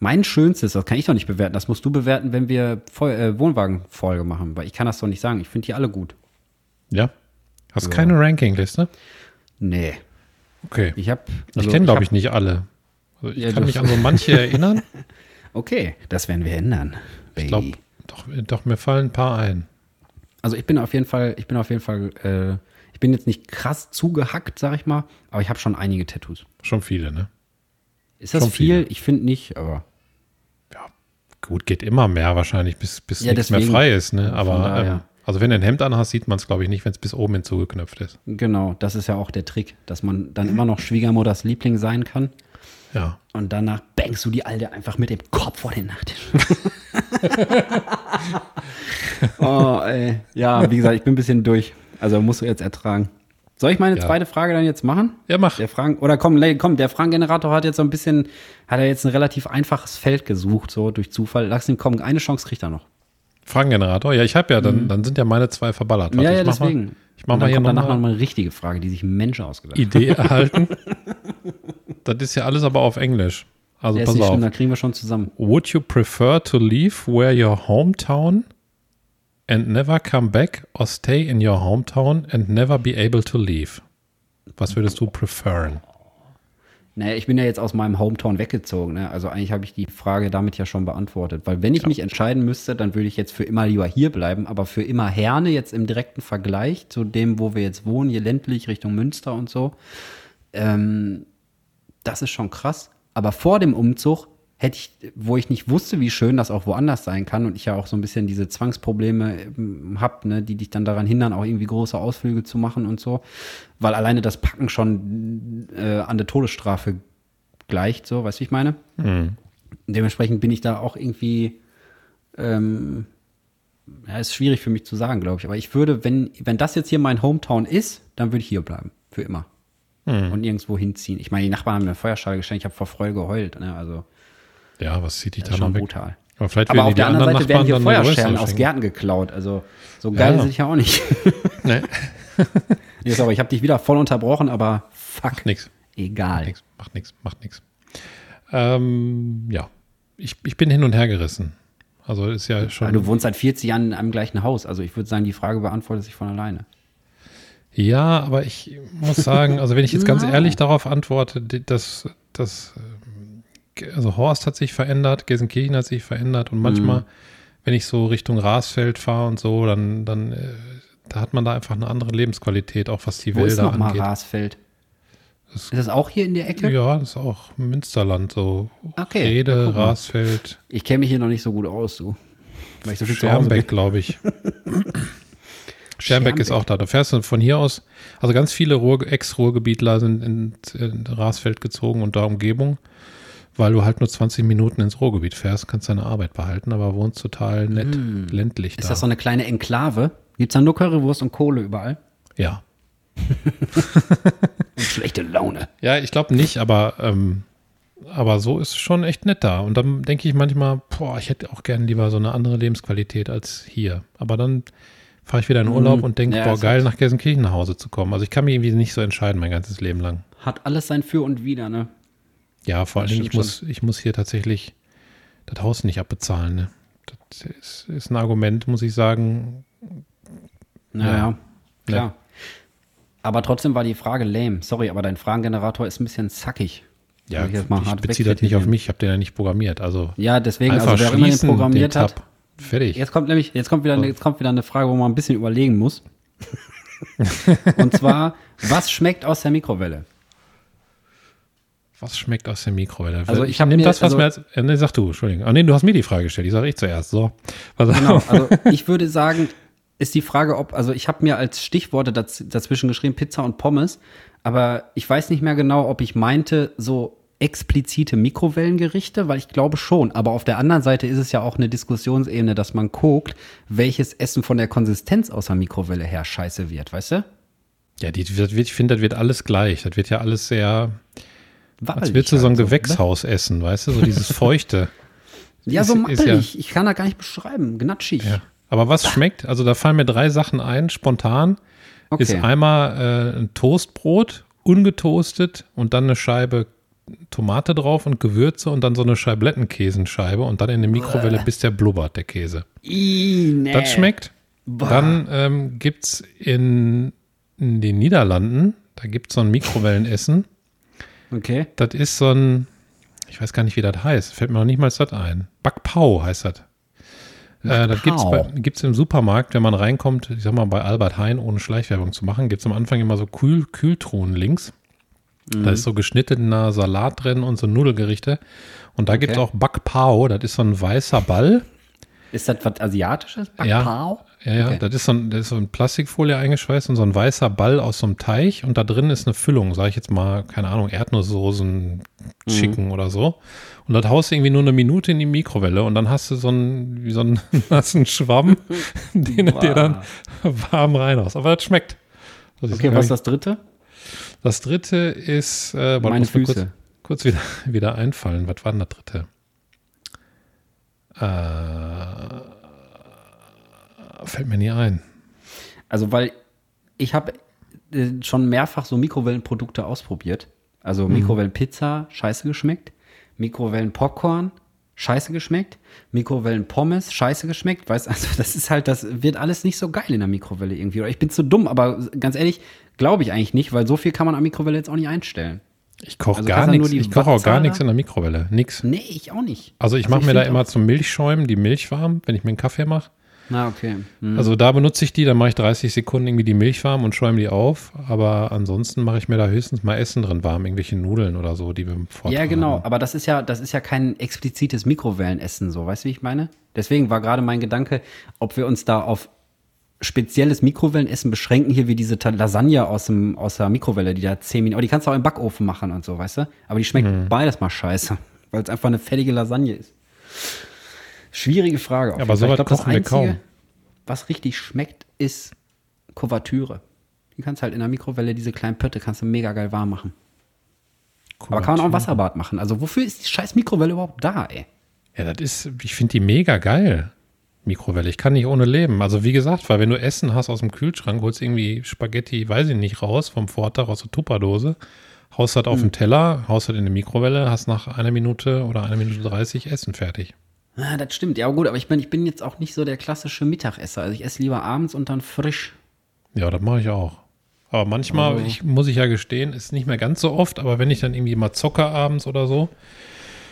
Mein schönstes, das kann ich doch nicht bewerten. Das musst du bewerten, wenn wir Voll, äh, Wohnwagen-Folge machen, weil ich kann das doch nicht sagen. Ich finde die alle gut. Ja? Hast keine Rankingliste? Nee. Okay. Ich habe. ich kenne, glaube ich, nicht alle. Also ich Ja, kann mich an so manche erinnern. Okay, das werden wir ändern. Ich glaube, doch, doch, mir fallen ein paar ein. Also ich bin auf jeden Fall, ich bin auf jeden Fall, äh, ich bin jetzt nicht krass zugehackt, sag ich mal, aber ich habe schon einige Tattoos. Schon viele, ne? Ist das Schon viel? viele. Ich finde nicht, aber gut, geht immer mehr wahrscheinlich, bis, bis Ja, nichts mehr deswegen. frei ist, ne? Aber ähm, also wenn du ein Hemd anhast, sieht man es, glaube ich, nicht, wenn es bis oben hinzugeknöpft ist. genau, das ist ja auch der Trick, dass man dann immer noch Schwiegermutters Liebling sein kann Ja. und danach bangst du die Alte einfach mit dem Kopf vor den Nachttisch. oh, ey. Ja, wie gesagt, ich bin ein bisschen durch. Also musst du jetzt ertragen. Soll ich meine Ja. zweite Frage dann jetzt machen? Ja, mach. Der Fragen, oder komm, komm, der Fragengenerator hat jetzt so ein bisschen, hat er jetzt ein relativ einfaches Feld gesucht, so durch Zufall. Lass ihn kommen, eine Chance kriegt er noch. Fragengenerator. Ja, ich habe ja, dann, dann sind ja meine zwei verballert. Warte, Mhm. ja, ja, ich mach deswegen. Mal, ich mach Und mal hier kommt danach nochmal noch mal eine richtige Frage, die sich ein Mensch ausgedacht hat. Idee erhalten. das ist ja alles aber auf Englisch. Also Der pass auf. schlimm, da kriegen wir schon zusammen. Would you prefer to leave where your hometown and never come back or stay in your hometown and never be able to leave? Was würdest du preferen? Naja, ich bin ja jetzt aus meinem Hometown weggezogen. Ne? Also eigentlich habe ich die Frage damit ja schon beantwortet. Weil wenn ich mich entscheiden müsste, dann würde ich jetzt für immer lieber hier bleiben. Aber für immer Herne jetzt im direkten Vergleich zu dem, wo wir jetzt wohnen, hier ländlich Richtung Münster und so, ähm, das ist schon krass. Aber vor dem Umzug hätte ich, wo ich nicht wusste, wie schön das auch woanders sein kann und ich ja auch so ein bisschen diese Zwangsprobleme habe, ne, die dich dann daran hindern, auch irgendwie große Ausflüge zu machen und so, weil alleine das Packen schon äh, an der Todesstrafe gleicht, so, weißt du, wie ich meine? Dementsprechend bin ich da auch irgendwie, ähm, ja, ist schwierig für mich zu sagen, glaube ich. Aber ich würde, wenn, wenn das jetzt hier mein Hometown ist, dann würde ich hier bleiben. Für immer. Und nirgendwo hinziehen. Ich meine, die Nachbarn haben mir eine Feuerschale geschenkt, ich habe vor Freude geheult. Ne? Also, Ja, was zieht dich das da schon weg? brutal. Aber vielleicht Aber werden auf die der anderen anderen Seite werden hier Feuerscheren aus. Gärten geklaut. Also so geil Ja. ich ja auch nicht. Nee, nee, sorry, ich habe dich wieder voll unterbrochen, aber fuck. nix. Egal. Macht nichts, macht nichts. Ähm, ja, ich, ich bin hin und her gerissen. Also ist ja schon. Weil du wohnst seit 40 Jahren in einem gleichen Haus. Also ich würde sagen, die Frage beantwortet sich von alleine. Ja, aber ich muss sagen, also wenn ich jetzt ganz ehrlich darauf antworte, die- dass das, also Horst hat sich verändert, Gelsenkirchen hat sich verändert und Mhm. manchmal, wenn ich so Richtung Rasfeld fahre und so, dann, dann, äh, da hat man da einfach eine andere Lebensqualität, auch was die Wo ist Wälder noch mal angeht. Rasfeld? Das- ist das auch hier in der Ecke? Ja, das ist auch Münsterland, so Okay, Rede, mal. Rasfeld, Ich kenne mich hier noch nicht so gut aus, du. Weil ich so viel Hause Schermbeck, glaube ich. Schermbeck ist auch da. Da fährst du von hier aus, also ganz viele Ruhr, Ex-Ruhrgebietler sind in, in Rasfeld gezogen und da Umgebung, weil du halt nur 20 Minuten ins Ruhrgebiet fährst, kannst deine Arbeit behalten, aber wohnst total nett, ländlich Ist da. das so eine kleine Enklave? Gibt's da nur Currywurst und Kohle überall? ja. Und schlechte Laune. Ja, ich glaube nicht, aber, ähm, aber so ist es schon echt nett da. Und dann denke ich manchmal, boah, ich hätte auch gern lieber so eine andere Lebensqualität als hier. Aber dann fahre ich wieder in Urlaub und denke, Ja, boah, geil, nach Gelsenkirchen nach Hause zu kommen. Also ich kann mich irgendwie nicht so entscheiden mein ganzes Leben lang. Hat alles sein Für und Wider, ne? Ja, vor allen Dingen, ich muss, ich muss hier tatsächlich das Haus nicht abbezahlen. Ne? Das ist, ist ein Argument, muss ich sagen. Naja, Ja. klar. Aber trotzdem war die Frage lame. Sorry, aber dein Fragengenerator ist ein bisschen zackig. Ja, ich, jetzt mal hart beziehe das nicht auf mich, ich habe den ja nicht programmiert. Also Ja, deswegen, also wer immer den programmiert den hat. Fertig. Jetzt kommt nämlich, jetzt kommt wieder, jetzt kommt wieder eine Frage, wo man ein bisschen überlegen muss. Und zwar, was schmeckt aus der Mikrowelle? Was schmeckt aus der Mikrowelle? Also ich mir- das, was also- mir als. Äh, nee, sag du, Entschuldigung. Ah, nee, du hast mir die Frage gestellt. Die sage ich zuerst. So. Pass Genau, also ich würde sagen, ist die Frage, ob, also ich habe mir als Stichworte daz, dazwischen geschrieben, Pizza und Pommes, aber ich weiß nicht mehr genau, ob ich meinte, so explizite Mikrowellengerichte, weil ich glaube schon, aber auf der anderen Seite ist es ja auch eine Diskussionsebene, dass man guckt, welches Essen von der Konsistenz aus der Mikrowelle her scheiße wird, weißt du? Ja, die, wird, ich finde, das wird alles gleich. Das wird ja alles sehr. Als Wabbelig würdest du so ein halt ne? Gewächshaus essen, weißt du? So dieses Feuchte. Ja, so mappelig. Ich kann das gar nicht beschreiben. Gnatschig. Ja. Aber was schmeckt? Also da fallen mir drei Sachen ein, spontan. Okay. Ist einmal äh, ein Toastbrot, ungetoastet und dann eine Scheibe Tomate drauf und Gewürze und dann so eine Scheiblettenkäsenscheibe und dann in eine Mikrowelle, bis der blubbert, der Käse. Ih, nee. Das schmeckt. Boah. Dann ähm, gibt es in, in den Niederlanden, da gibt es so ein Mikrowellenessen. Okay. Das ist so ein, ich weiß gar nicht, wie das heißt, fällt mir noch nicht mal das ein. Backpau heißt das. Äh, das Backpau. gibt's im Supermarkt, wenn man reinkommt, ich sag mal bei Albert Hein, ohne Schleichwerbung zu machen, gibt's am Anfang immer so Kühl, Kühltruhen links. Mhm. Da ist so geschnittener Salat drin und so Nudelgerichte. Und da gibt's auch Backpau, das ist so ein weißer Ball. Ist das was Asiatisches? Backpao? Ja, ja, Okay. das ist so ein, das ist so ein Plastikfolie eingeschweißt und so ein weißer Ball aus so einem Teich und da drin ist eine Füllung, sage ich jetzt mal, keine Ahnung, Erdnusssoßen, Chicken oder so. Und das haust du irgendwie nur eine Minute in die Mikrowelle und dann hast du so einen, wie so einen nassen Schwamm, den du dir dann warm reinhaust. Aber das schmeckt. Das Okay, was ist das dritte? das dritte ist, äh, warte, Meine Füße. Kurz, kurz wieder, wieder einfallen. Was war denn das dritte? Äh, fällt mir nie ein. Also, weil ich habe äh, schon mehrfach so Mikrowellenprodukte ausprobiert. Also Mhm. Mikrowellenpizza, scheiße geschmeckt. Mikrowellenpopcorn, scheiße geschmeckt. Mikrowellenpommes, scheiße geschmeckt. Weißt also, das ist halt, das wird alles nicht so geil in der Mikrowelle irgendwie. Oder ich bin zu dumm, aber ganz ehrlich, glaube ich eigentlich nicht, weil so viel kann man an Mikrowelle jetzt auch nicht einstellen. Ich koche Also gar nichts. Ich koche auch gar nichts in der Mikrowelle. Nix. Nee, ich auch nicht. Also ich Also mache mir da immer zum Milchschäumen die Milch warm, wenn ich mir einen Kaffee mache. Na, okay. Hm. Also da benutze ich die, dann mache ich 30 Sekunden irgendwie die Milch warm und schäume die auf. Aber ansonsten mache ich mir da höchstens mal Essen drin warm, irgendwelche Nudeln oder so, die wir im Vortrag Ja, genau, aber das ist ja, das ist ja kein explizites Mikrowellenessen, so, weißt du, wie ich meine? Deswegen war gerade mein Gedanke, ob wir uns da auf spezielles Mikrowellenessen beschränken, hier wie diese Lasagne aus, dem, aus der Mikrowelle, die da 10 Minuten, aber die kannst du auch im Backofen machen und so, weißt du? Aber die schmeckt Mhm. beides mal scheiße, weil es einfach eine fertige Lasagne ist. Schwierige Frage. auf Aber sowas Ich glaub, das wir kaum. Was richtig schmeckt, ist Kuvertüre. Die kannst halt in der Mikrowelle, diese kleinen Pötte, kannst du mega geil warm machen. Aber kann man auch ein Wasserbad machen. Also wofür ist die scheiß Mikrowelle überhaupt da, ey? Ja, das ist, ich finde die mega geil. Mikrowelle. Ich kann nicht ohne leben. Also wie gesagt, weil wenn du Essen hast aus dem Kühlschrank, holst irgendwie Spaghetti, weiß ich nicht, raus vom Vortag aus der Tupperdose, haust das auf Hm. den Teller, haust das in die Mikrowelle, hast nach einer Minute oder einer Minute 30 Essen fertig. Ah, das stimmt. Ja, gut, aber ich bin, ich bin jetzt auch nicht so der klassische Mittagesser. Also ich esse lieber abends und dann frisch. Ja, das mache ich auch. Aber manchmal, Also- ich, muss ich ja gestehen, ist nicht mehr ganz so oft, aber wenn ich dann irgendwie mal zocke abends oder so,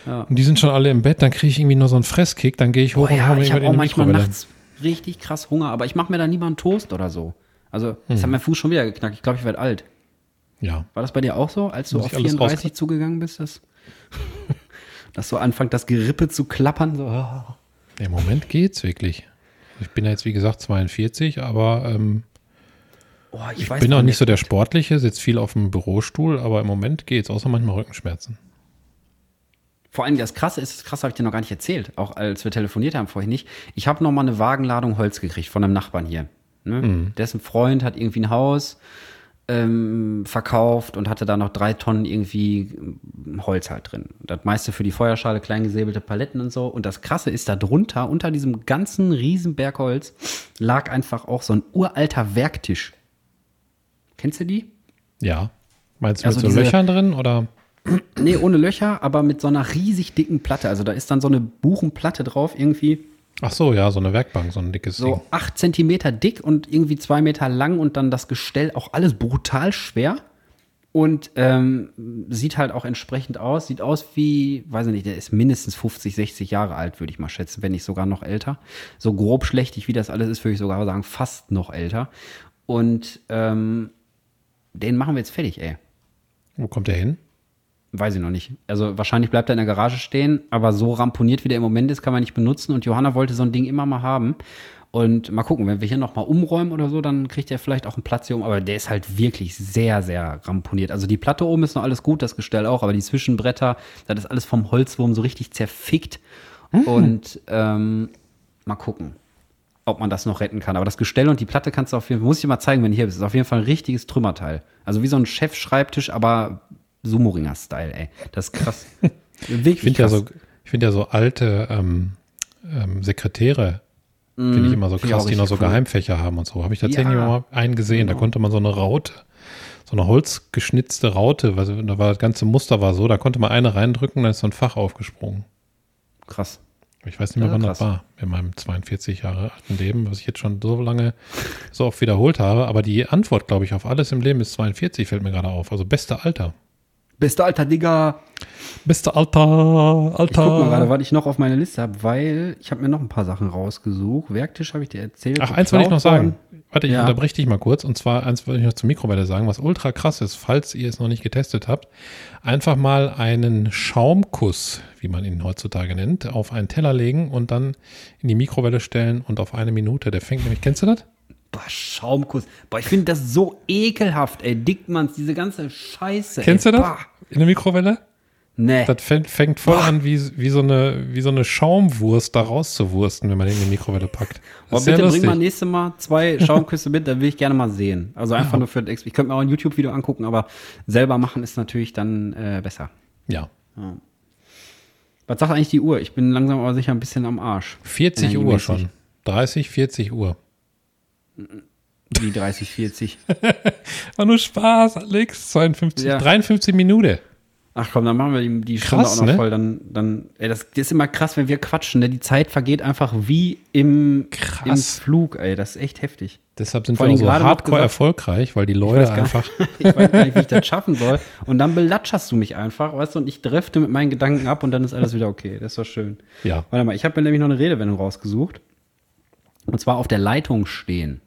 Ja. und die sind schon alle im Bett, dann kriege ich irgendwie nur so einen Fresskick, dann gehe ich hoch und hau ja, ich irgendwas habe in auch die manchmal nachts richtig krass Hunger, aber ich mache mir da lieber einen Toast oder so. Also, jetzt Hm. hat mein Fuß schon wieder geknackt. Ich glaube, ich werde alt. Ja. War das bei dir auch so, als du Muss auf ich alles 34 rauskriegen? zugegangen bist? Dass, dass so anfängt, das Gerippe zu klappern? So. oh. Im Moment geht's wirklich. Ich bin ja jetzt, wie gesagt, 42, aber ähm, Oh, ich ich weiß bin auch nicht so der. Sportliche, sitze viel auf dem Bürostuhl, aber im Moment geht's, außer manchmal Rückenschmerzen. Vor allem das Krasse ist, das Krasse habe ich dir noch gar nicht erzählt, auch als wir telefoniert haben vorhin nicht. Ich habe noch mal eine Wagenladung Holz gekriegt von einem Nachbarn hier. Ne? Mhm. Dessen Freund hat irgendwie ein Haus ähm, verkauft und hatte da noch drei Tonnen irgendwie ähm, Holz halt drin. Das meiste für die Feuerschale, klein gesäbelte Paletten und so. Und das Krasse ist, da drunter, unter diesem ganzen Riesenberg Holz, lag einfach auch so ein uralter Werktisch. Kennst du die? Ja. Meinst du Also mit so Löchern drin oder? Nee, ohne Löcher, aber mit so einer riesig dicken Platte. Also da ist dann so eine Buchenplatte drauf, irgendwie Ach so, ja, so eine Werkbank, so ein dickes so Ding. acht Zentimeter dick und irgendwie zwei Meter lang und dann das Gestell auch alles brutal schwer. Und ähm, sieht halt auch entsprechend aus. Sieht aus wie, weiß ich nicht, der ist mindestens 50, 60 Jahre alt, würde ich mal schätzen, wenn nicht sogar noch älter. So grob schlechtig, wie das alles ist, würde ich sogar sagen, fast noch älter. Und ähm, den machen wir jetzt fertig, ey. Wo kommt der hin? Weiß ich noch nicht. Also wahrscheinlich bleibt er in der Garage stehen, aber so ramponiert, wie der im Moment ist, kann man nicht benutzen. Und Johanna wollte so ein Ding immer mal haben. Und mal gucken, wenn wir hier noch mal umräumen oder so, dann kriegt er vielleicht auch einen Platz hier um. Aber der ist halt wirklich sehr, sehr ramponiert. Also die Platte oben ist noch alles gut, das Gestell auch, aber die Zwischenbretter, das ist alles vom Holzwurm so richtig zerfickt. Und ähm, mal gucken, ob man das noch retten kann. Aber das Gestell und die Platte kannst du auf jeden Fall, muss ich dir mal zeigen, wenn du hier bist. Ist auf jeden Fall ein richtiges Trümmerteil. Also wie so ein Chefschreibtisch, aber Sumo-Ringer-Style, ey. Das ist krass. Ich finde ja, so, ich find ja so alte ähm, ähm, Sekretäre, finde ich immer so Mhm. ich auch krass, die noch so cool. Geheimfächer haben und so. Habe ich tatsächlich Ja. mal einen gesehen, da konnte man so eine Raute, so eine holzgeschnitzte Raute, was, da war das ganze Muster war so, da konnte man eine reindrücken, dann ist so ein Fach aufgesprungen. krass. Ich weiß nicht mehr, Ja, wann krass. das war, in meinem 42 Jahre alten Leben, was ich jetzt schon so lange so oft wiederholt habe. Aber die Antwort, glaube ich, auf alles im Leben ist 42, fällt mir gerade auf. Also beste Alter. Bester alter Digga. Beste Alter, Alter. Ich guck mal gerade, was ich noch auf meiner Liste habe, weil ich habe mir noch ein paar Sachen rausgesucht. Werktisch habe ich dir erzählt. Ach, eins wollte ich noch sagen. Warte, ich Ja. unterbreche dich mal kurz. Und zwar, eins wollte ich noch zur Mikrowelle sagen, was ultra krass ist, falls ihr es noch nicht getestet habt. Einfach mal einen Schaumkuss, wie man ihn heutzutage nennt, auf einen Teller legen und dann in die Mikrowelle stellen und auf eine Minute. Der fängt nämlich, kennst du das? Boah, Schaumkuss. Boah, ich finde das so ekelhaft, ey. Dickmanns, diese ganze Scheiße. Kennst ey. du das? Bah. In der Mikrowelle? Nee. Das fängt, fängt voll an, wie, wie, so eine, wie so eine Schaumwurst da rauszuwursten, wenn man den in die Mikrowelle packt. Boah, bitte bring mal nächstes Mal zwei Schaumküsse mit, dann will ich gerne mal sehen. Also einfach nur für das Ich könnte mir auch ein YouTube-Video angucken, aber selber machen ist natürlich dann äh, besser. Ja. Was sagt eigentlich die Uhr? Ich bin langsam aber sicher ein bisschen am Arsch. 40 Uhr Energiemäßig. schon. 30, 40 Uhr. Die 30, 40. War nur Spaß, Alex. 52, Ja. 53 Minuten. Ach komm, dann machen wir die, die Stunde Krass, auch noch ne? voll. Dann, dann, ey, das, das ist immer krass, wenn wir quatschen. Ne? Die Zeit vergeht einfach wie im, im Flug, ey. Das ist echt heftig. Deshalb sind Vor wir so hardcore gesagt- erfolgreich, weil die Leute gar einfach. Ich weiß gar nicht, wie ich das schaffen soll. Und dann belatscherst du mich einfach, weißt du, und ich drifte mit meinen Gedanken ab und dann ist alles wieder okay. Das doch schön. Ja. Warte mal, ich habe mir nämlich noch eine Redewendung rausgesucht. Und zwar auf der Leitung stehen.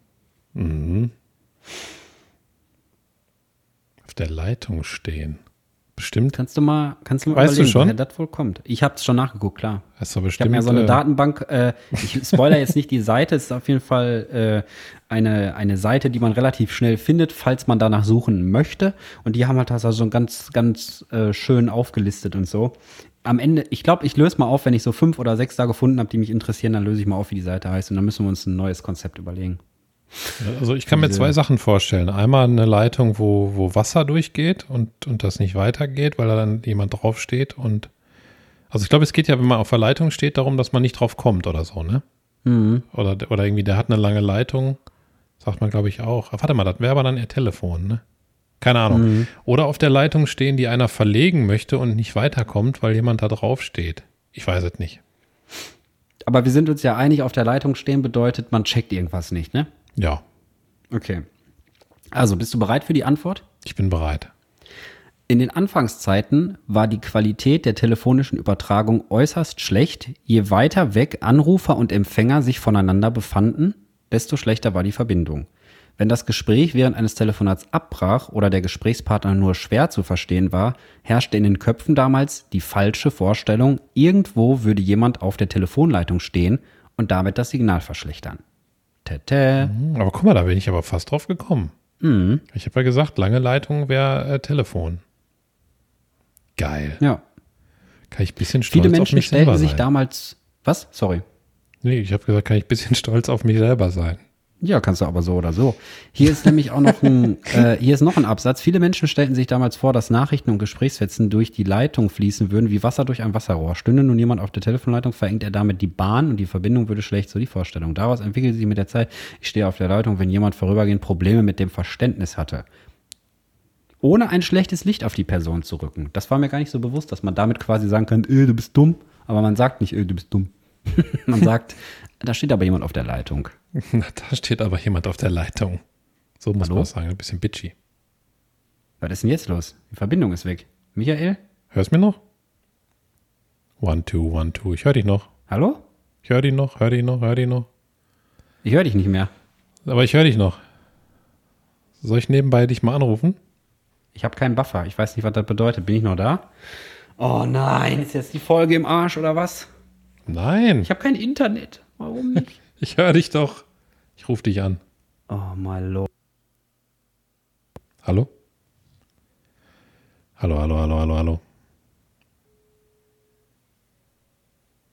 Auf der Leitung stehen. Bestimmt. Kannst du mal, kannst du mal Weißt du schon? woher das wohl kommt? Ich habe es schon nachgeguckt, klar. Hast du Ich habe bestimmt. mir so eine äh, Datenbank, äh, ich spoiler jetzt nicht die Seite, es ist auf jeden Fall äh, eine, eine Seite, die man relativ schnell findet, falls man danach suchen möchte. Und die haben halt das also ganz, ganz äh, schön aufgelistet und so. Am Ende, ich glaube, ich löse mal auf, wenn ich so fünf oder sechs da gefunden habe, die mich interessieren, dann löse ich mal auf, wie die Seite heißt. Und dann müssen wir uns ein neues Konzept überlegen. Also ich kann mir zwei Sachen vorstellen. Einmal eine Leitung, wo, wo Wasser durchgeht und, und das nicht weitergeht, weil da dann jemand draufsteht und Also ich glaube, es geht ja, wenn man auf der Leitung steht, darum, dass man nicht drauf kommt oder so, ne? Mhm. Oder, oder irgendwie, der hat eine lange Leitung, sagt man, glaube ich, auch. Ah, warte mal, das wäre aber dann eher Telefon, ne? Keine Ahnung. Mhm. Oder auf der Leitung stehen, die einer verlegen möchte und nicht weiterkommt, weil jemand da drauf steht. Ich weiß es nicht. Aber wir sind uns ja einig, auf der Leitung stehen bedeutet, man checkt irgendwas nicht, ne? Ja, Okay. Also, bist du bereit für die Antwort? ich bin bereit. In den Anfangszeiten war die Qualität der telefonischen Übertragung äußerst schlecht. Je weiter weg Anrufer und Empfänger sich voneinander befanden, desto schlechter war die Verbindung. Wenn das Gespräch während eines Telefonats abbrach oder der Gesprächspartner nur schwer zu verstehen war, herrschte in den Köpfen damals die falsche Vorstellung, irgendwo würde jemand auf der Telefonleitung stehen und damit das Signal verschlechtern. Tete. Hm, Aber guck mal, da bin ich aber fast drauf gekommen. Mhm. Ich habe ja gesagt, lange Leitung wäre äh, Telefon. Geil. Ja. Kann ich ein bisschen stolz Viele auf Menschen mich selber stellten sich sein. damals. Was? Sorry. Nee, ich habe gesagt, kann ich ein bisschen stolz auf mich selber sein. Ja, kannst du aber so oder so. Hier ist nämlich auch noch ein, äh, hier ist noch ein Absatz. Viele Menschen stellten sich damals vor, dass Nachrichten und Gesprächsfetzen durch die Leitung fließen würden, wie Wasser durch ein Wasserrohr. Stünde nun jemand auf der Telefonleitung, verengt er damit die Bahn und die Verbindung würde schlecht, so die Vorstellung. Daraus entwickelte sich mit der Zeit, ich stehe auf der Leitung, wenn jemand vorübergehend Probleme mit dem Verständnis hatte. Ohne ein schlechtes Licht auf die Person zu rücken. Das war mir gar nicht so bewusst, dass man damit quasi sagen kann, äh, du bist dumm, aber man sagt nicht, äh, du bist dumm. man sagt, da steht aber jemand auf der Leitung. Na, da steht aber jemand auf der Leitung. So muss Hallo? man sagen, ein bisschen bitchy. Was ist denn jetzt los? Die Verbindung ist weg. Michael? Hörst du mir noch? One, two, one, two. Ich höre dich noch. Hallo? Ich höre dich noch, höre dich noch, höre dich noch. Ich höre dich nicht mehr. Aber ich höre dich noch. Soll ich nebenbei dich mal anrufen? Ich habe keinen Buffer. Ich weiß nicht, was das bedeutet. Bin ich noch da? Oh nein, ist jetzt die Folge im Arsch oder was? Nein, Ich habe kein Internet. Warum nicht? ich höre dich doch. Ich rufe dich an. oh my lord. Hallo? Hallo, hallo, hallo, hallo, hallo.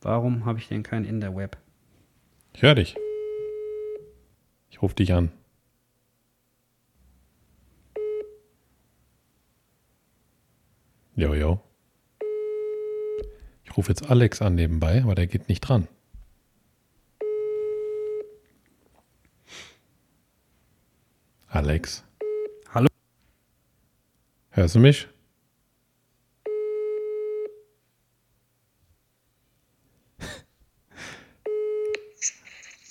Warum habe ich denn kein Interweb? Ich höre dich. Ich rufe dich an. Jo, jo. Ich rufe jetzt Alex an nebenbei, aber der geht nicht dran. Alex. Hallo? Hörst du mich?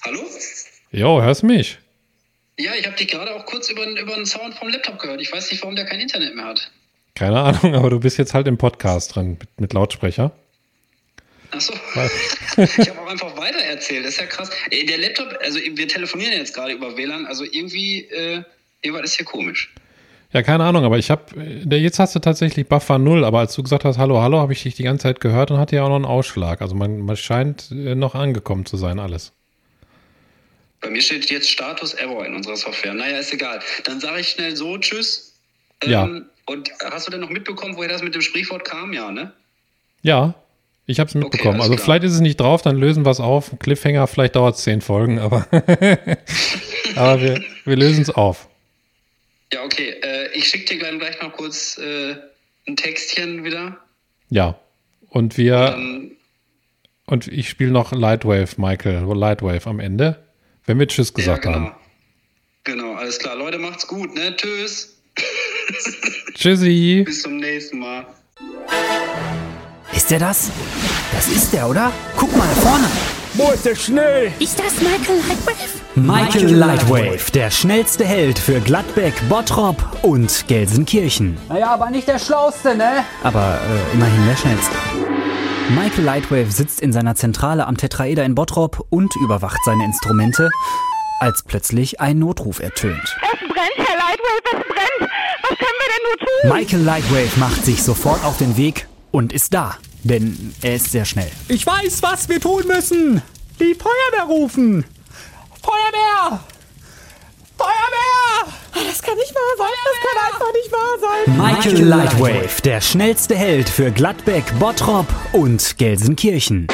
Hallo? Jo, hörst du mich? Ja, ich habe dich gerade auch kurz über, über den Sound vom Laptop gehört. Ich weiß nicht, warum der kein Internet mehr hat. Keine Ahnung, aber du bist jetzt halt im Podcast dran mit, mit Lautsprecher. Achso. ich habe auch einfach weiter erzählt. Das ist ja krass. Ey, der Laptop, also wir telefonieren jetzt gerade über WLAN, also irgendwie, äh, irgendwas ist hier komisch. Ja, keine Ahnung, aber ich habe, jetzt hast du tatsächlich Buffer 0, aber als du gesagt hast, hallo, hallo, habe ich dich die ganze Zeit gehört und hatte ja auch noch einen Ausschlag. Also man, man scheint äh, noch angekommen zu sein, alles. Bei mir steht jetzt Status Error in unserer Software. Naja, ist egal. Dann sage ich schnell so, tschüss. Ähm, Ja. Und hast du denn noch mitbekommen, woher das mit dem Sprichwort kam? Ja, ne? Ja, ich habe es mitbekommen. alles also klar. vielleicht ist es nicht drauf, dann lösen wir es auf. Cliffhanger, vielleicht dauert es zehn Folgen, aber, aber wir, wir lösen es auf. Ja, okay. Äh, ich schicke dir gleich, gleich noch kurz äh, ein Textchen wieder. Ja. Und wir, Ähm, und ich spiele noch Lightwave, Michael, Lightwave am Ende, wenn wir Tschüss gesagt ja, genau. haben. Genau, alles klar. Leute, macht's gut, ne? Tschüss. Tschüssi. Bis zum nächsten Mal. Ist der das? Das ist der, oder? Guck mal da vorne. Wo ist der schnell? Ist das Michael Lightwave? Michael Lightwave, der schnellste Held für Gladbeck, Bottrop und Gelsenkirchen. Naja, aber nicht der Schlauste, ne? Aber äh, immerhin der schnellste. Michael Lightwave sitzt in seiner Zentrale am Tetraeder in Bottrop und überwacht seine Instrumente, als plötzlich ein Notruf ertönt. Es brennt, Herr Lightwave, es brennt. Was können wir denn nur tun? Michael Lightwave macht sich sofort auf den Weg und ist da, denn er ist sehr schnell. Ich weiß, was wir tun müssen. Die Feuerwehr rufen. Feuerwehr! Feuerwehr! Das kann nicht wahr sein, das kann einfach nicht wahr sein. Michael Lightwave, der schnellste Held für Gladbeck, Bottrop und Gelsenkirchen.